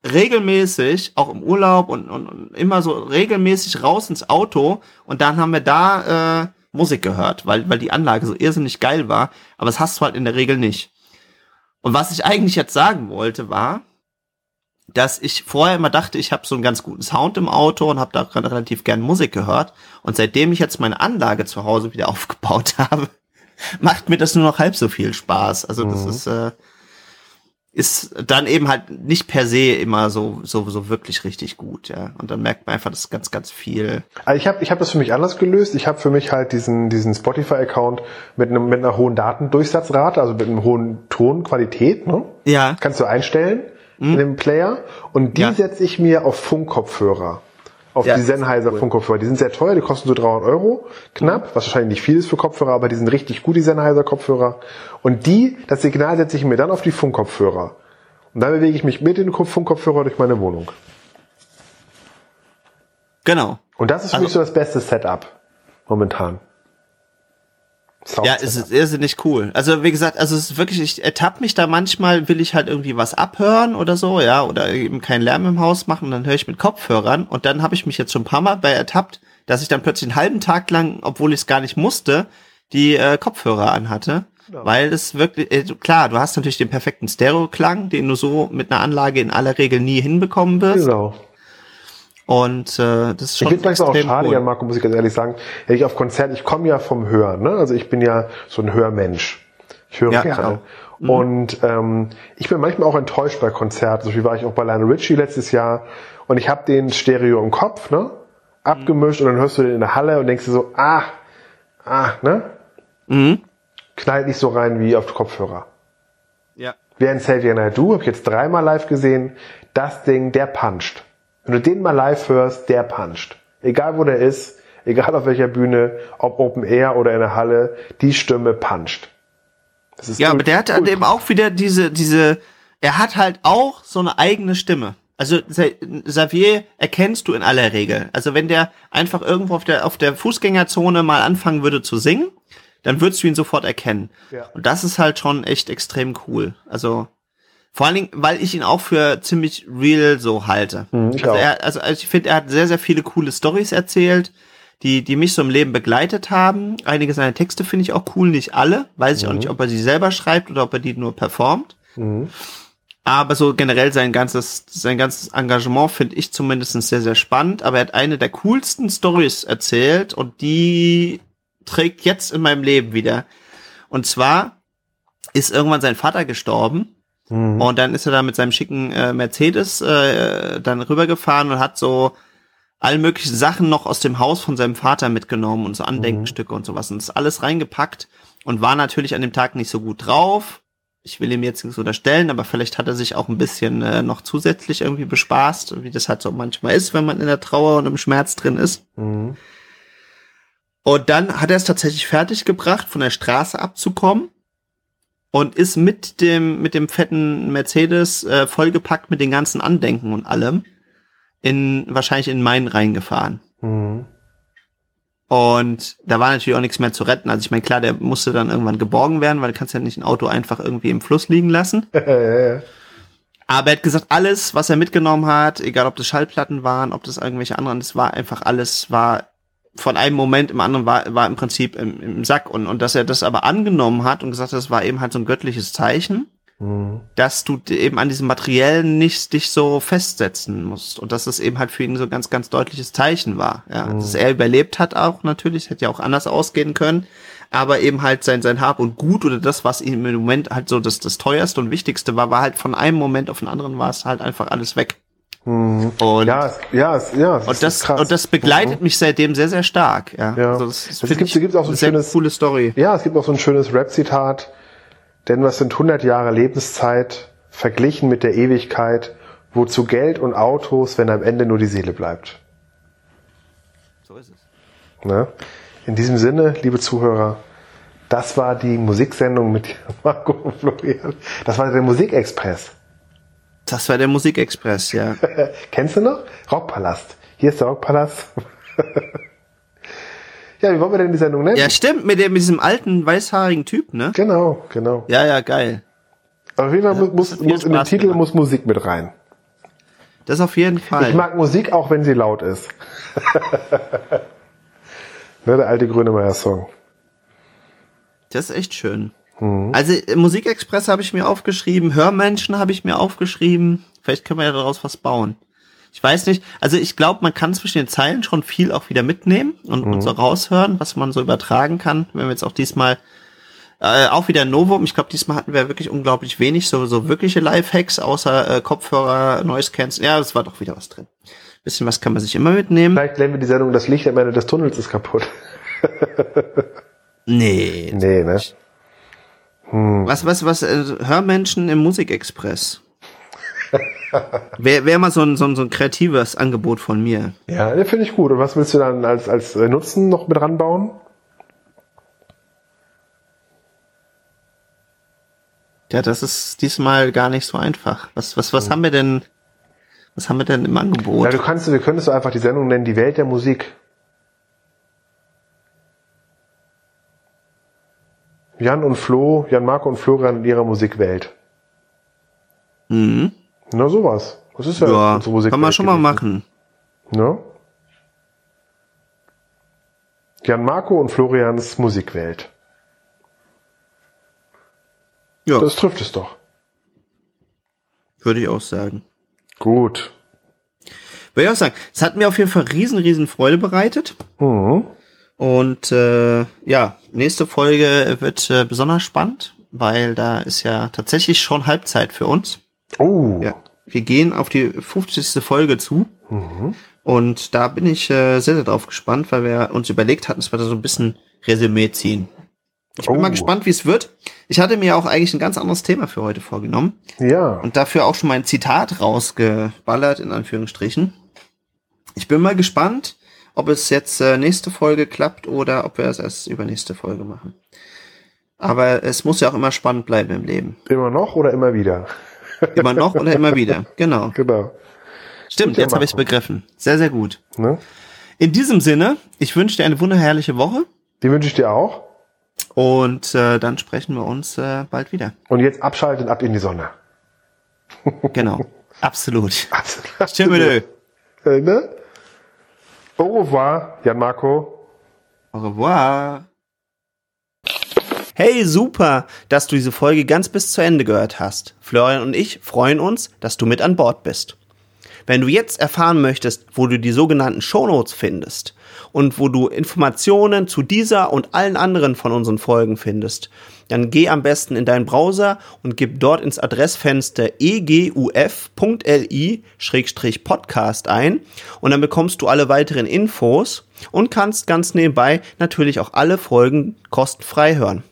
regelmäßig, auch im Urlaub und, und, und immer so regelmäßig raus ins Auto und dann haben wir da äh, Musik gehört, weil, weil die Anlage so irrsinnig geil war, aber das hast du halt in der Regel nicht. Und was ich eigentlich jetzt sagen wollte, war, dass ich vorher immer dachte, ich habe so einen ganz guten Sound im Auto und habe da relativ gern Musik gehört. Und seitdem ich jetzt meine Anlage zu Hause wieder aufgebaut habe, macht mir das nur noch halb so viel Spaß. Also das mhm. ist äh, ist dann eben halt nicht per se immer so so so wirklich richtig gut, ja. Und dann merkt man einfach, das ist ganz ganz viel. Also ich habe ich habe das für mich anders gelöst. Ich habe für mich halt diesen diesen Spotify Account mit einem mit einer hohen Datendurchsatzrate, also mit einem hohen Tonqualität, ne? Ja. Kannst du einstellen mhm. in dem Player und die ja. setze ich mir auf Funkkopfhörer auf ja, die Sennheiser cool. Funkkopfhörer. Die sind sehr teuer, die kosten so 300 Euro knapp, was wahrscheinlich nicht viel ist für Kopfhörer, aber die sind richtig gut, die Sennheiser Kopfhörer. Und die, das Signal setze ich mir dann auf die Funkkopfhörer. Und dann bewege ich mich mit den Funkkopfhörer durch meine Wohnung. Genau. Und das ist für also, mich so das beste Setup momentan. Ja, es ist irrsinnig cool. Also wie gesagt, also es ist wirklich, ich ertappe mich da manchmal, will ich halt irgendwie was abhören oder so, ja, oder eben keinen Lärm im Haus machen, dann höre ich mit Kopfhörern und dann habe ich mich jetzt schon ein paar Mal bei ertappt, dass ich dann plötzlich einen halben Tag lang, obwohl ich es gar nicht musste, die äh, Kopfhörer anhatte. Ja. Weil es wirklich, äh, klar, du hast natürlich den perfekten Stereo-Klang, den du so mit einer Anlage in aller Regel nie hinbekommen wirst. Genau. Und äh, das ist schon Ich finde es auch schade, cool. Jan Marco, muss ich ganz ehrlich sagen, wenn ich auf Konzert, ich komme ja vom Hören, ne? Also ich bin ja so ein Hörmensch. Ich höre ja, gerne. Mhm. Und ähm, ich bin manchmal auch enttäuscht bei Konzerten. So wie war ich auch bei Lionel Richie letztes Jahr und ich habe den Stereo im Kopf, ne? Abgemischt mhm. und dann hörst du den in der Halle und denkst dir so, ah, ah, ne? Mhm. Knallt nicht so rein wie auf Kopfhörer. Ja. Während Xavier Naidoo, habe ich jetzt dreimal live gesehen, das Ding, der puncht. Wenn du den mal live hörst, der puncht. Egal wo der ist, egal auf welcher Bühne, ob Open Air oder in der Halle, die Stimme puncht. ja, aber der hat halt eben auch wieder diese, diese, er hat halt auch so eine eigene Stimme. Also Xavier erkennst du in aller Regel. Also wenn der einfach irgendwo auf der auf der Fußgängerzone mal anfangen würde zu singen, dann würdest du ihn sofort erkennen. Ja. Und das ist halt schon echt extrem cool. Also Vor allen Dingen, weil ich ihn auch für ziemlich real so halte. Hm, ich also, er, also ich finde, er hat sehr, sehr viele coole Stories erzählt, die, die mich so im Leben begleitet haben. Einige seiner Texte finde ich auch cool, nicht alle. Weiß ich auch nicht, ob er sie selber schreibt oder ob er die nur performt. Mhm. Aber so generell sein ganzes, sein ganzes Engagement finde ich zumindest sehr, sehr spannend. Aber er hat eine der coolsten Stories erzählt und die trägt jetzt in meinem Leben wieder. Und zwar ist irgendwann sein Vater gestorben Mhm. und dann ist er da mit seinem schicken äh, Mercedes äh, dann rübergefahren und hat so alle möglichen Sachen noch aus dem Haus von seinem Vater mitgenommen und so Andenkenstücke und sowas und das alles reingepackt und war natürlich an dem Tag nicht so gut drauf. Ich will ihm jetzt nichts unterstellen, aber vielleicht hat er sich auch ein bisschen äh, noch zusätzlich irgendwie bespaßt, wie das halt so manchmal ist, wenn man in der Trauer und im Schmerz drin ist. Mhm. Und dann hat er es tatsächlich fertiggebracht, von der Straße abzukommen und ist mit dem mit dem fetten Mercedes äh, vollgepackt mit den ganzen Andenken und allem in wahrscheinlich in Main reingefahren. Mhm. Und da war natürlich auch nichts mehr zu retten. Also ich meine, klar, der musste dann irgendwann geborgen werden, weil du kannst ja nicht ein Auto einfach irgendwie im Fluss liegen lassen. Aber er hat gesagt, alles, was er mitgenommen hat, egal ob das Schallplatten waren, ob das irgendwelche anderen, das war einfach alles, war von einem Moment im anderen war, war im Prinzip im, im Sack. Und, und dass er das aber angenommen hat und gesagt hat, das war eben halt so ein göttliches Zeichen, Mhm. dass du eben an diesem Materiellen nicht dich so festsetzen musst. Und dass das eben halt für ihn so ein ganz, ganz deutliches Zeichen war. Ja, dass er überlebt hat auch natürlich, hätte ja auch anders ausgehen können. Aber eben halt sein, sein Hab und Gut oder das, was ihm im Moment halt so das, das teuerste und wichtigste war, war halt von einem Moment auf den anderen war es halt einfach alles weg. Mhm. Und, Ja, ja, ja. und das, krass. und das begleitet mich seitdem sehr, sehr stark. Ja, Ja. Also das, das Es gibt- gibt auch so ein schönes- coole Story. Ja, es gibt noch so ein schönes Rap-Zitat. Denn was sind 100 Jahre Lebenszeit verglichen mit der Ewigkeit? Wozu Geld und Autos, wenn am Ende nur die Seele bleibt? So ist es. Ne? In diesem Sinne, liebe Zuhörer, das war die Musiksendung mit Marco und Florian. Das war der Musikexpress. Das war der Musikexpress, ja. Kennst du noch? Rockpalast. Hier ist der Rockpalast. ja, wie wollen wir denn die Sendung nennen? Ja, stimmt, mit, dem, mit diesem alten, weißhaarigen Typ, ne? Genau, genau. Ja, ja, geil. Auf jeden Fall Ja, muss, muss in den Titel gemacht. muss Musik mit rein. Das auf jeden Fall. Ich mag Musik, auch wenn sie laut ist. ne, der alte Grönemeyer-Song. Das ist echt schön. Also äh, Musikexpress habe ich mir aufgeschrieben, Hörmenschen habe ich mir aufgeschrieben. Vielleicht können wir ja daraus was bauen. Ich weiß nicht, also ich glaube, man kann zwischen den Zeilen schon viel auch wieder mitnehmen und, und so raushören, was man so übertragen kann. Wenn wir jetzt auch diesmal äh, auch wieder ein Novum. Ich glaube, diesmal hatten wir wirklich unglaublich wenig, so, so wirkliche Lifehacks, außer äh, Kopfhörer, Noise Cancel. Ja, es war doch wieder was drin. Bisschen was kann man sich immer mitnehmen. Vielleicht nennen wir die Sendung Das Licht am Ende des Tunnels ist kaputt. Nee. Nee, ne? Was, was, was, äh, Hörmenschen im Musikexpress. Wäre wär mal so ein, so, ein, so ein kreatives Angebot von mir. Ja, finde ich gut. Und was willst du dann als, als äh, Nutzen noch mit ranbauen? Ja, das ist diesmal gar nicht so einfach. Was, was, was haben wir denn, was haben wir denn im Angebot? Ja, du kannst, wir könntest du einfach die Sendung nennen, die Welt der Musik. Jan und Flo, Jan Marco und Florian in ihrer Musikwelt. Mhm. Na, sowas. Das ist ja, Ja, unsere Musikwelt. kann man schon mal gewesen. machen. Ne? Jan Marco und Florians Musikwelt. Ja, Das trifft es doch. würde ich auch sagen. Gut. Würde ich auch sagen. Es hat mir auf jeden Fall riesen, riesen Freude bereitet. Mhm. Und äh, ja, nächste Folge wird äh, besonders spannend, weil da ist ja tatsächlich schon Halbzeit für uns. Oh. Ja, wir gehen auf die 50. Folge zu. Mhm. Und da bin ich äh, sehr, sehr drauf gespannt, weil wir uns überlegt hatten, dass wir da so ein bisschen Resümee ziehen. Ich bin Oh. mal gespannt, wie es wird. Ich hatte mir auch eigentlich ein ganz anderes Thema für heute vorgenommen Ja. und dafür auch schon mein Zitat rausgeballert, in Anführungsstrichen. Ich bin mal gespannt, ob es jetzt äh, nächste Folge klappt oder ob wir es erst übernächste Folge machen. Aber es muss ja auch immer spannend bleiben im Leben. Immer noch oder immer wieder? Immer noch oder immer wieder. Genau. Genau. Stimmt, jetzt habe ich es begriffen. Sehr, sehr gut. Ne? In diesem Sinne, ich wünsche dir eine wunderherrliche Woche Die wünsche ich dir auch. und äh, dann sprechen wir uns äh, bald wieder. Und jetzt abschalten ab in die Sonne. Genau. Absolut. Absolut. Stimmt. Äh, ne? Au revoir, Jan Marco. Au revoir. Hey, super, dass du diese Folge ganz bis zu Ende gehört hast. Florian und ich freuen uns, dass du mit an Bord bist. Wenn du jetzt erfahren möchtest, wo du die sogenannten Shownotes findest und wo du Informationen zu dieser und allen anderen von unseren Folgen findest, dann geh am besten in deinen Browser und gib dort ins Adressfenster eguf.li-podcast ein und dann bekommst du alle weiteren Infos und kannst ganz nebenbei natürlich auch alle Folgen kostenfrei hören.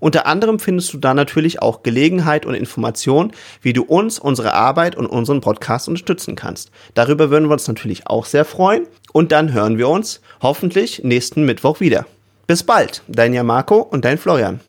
Unter anderem findest du da natürlich auch Gelegenheit und Informationen, wie du uns, unsere Arbeit und unseren Podcast unterstützen kannst. Darüber würden wir uns natürlich auch sehr freuen. Und dann hören wir uns hoffentlich nächsten Mittwoch wieder. Bis bald, dein Jamarco und dein Florian.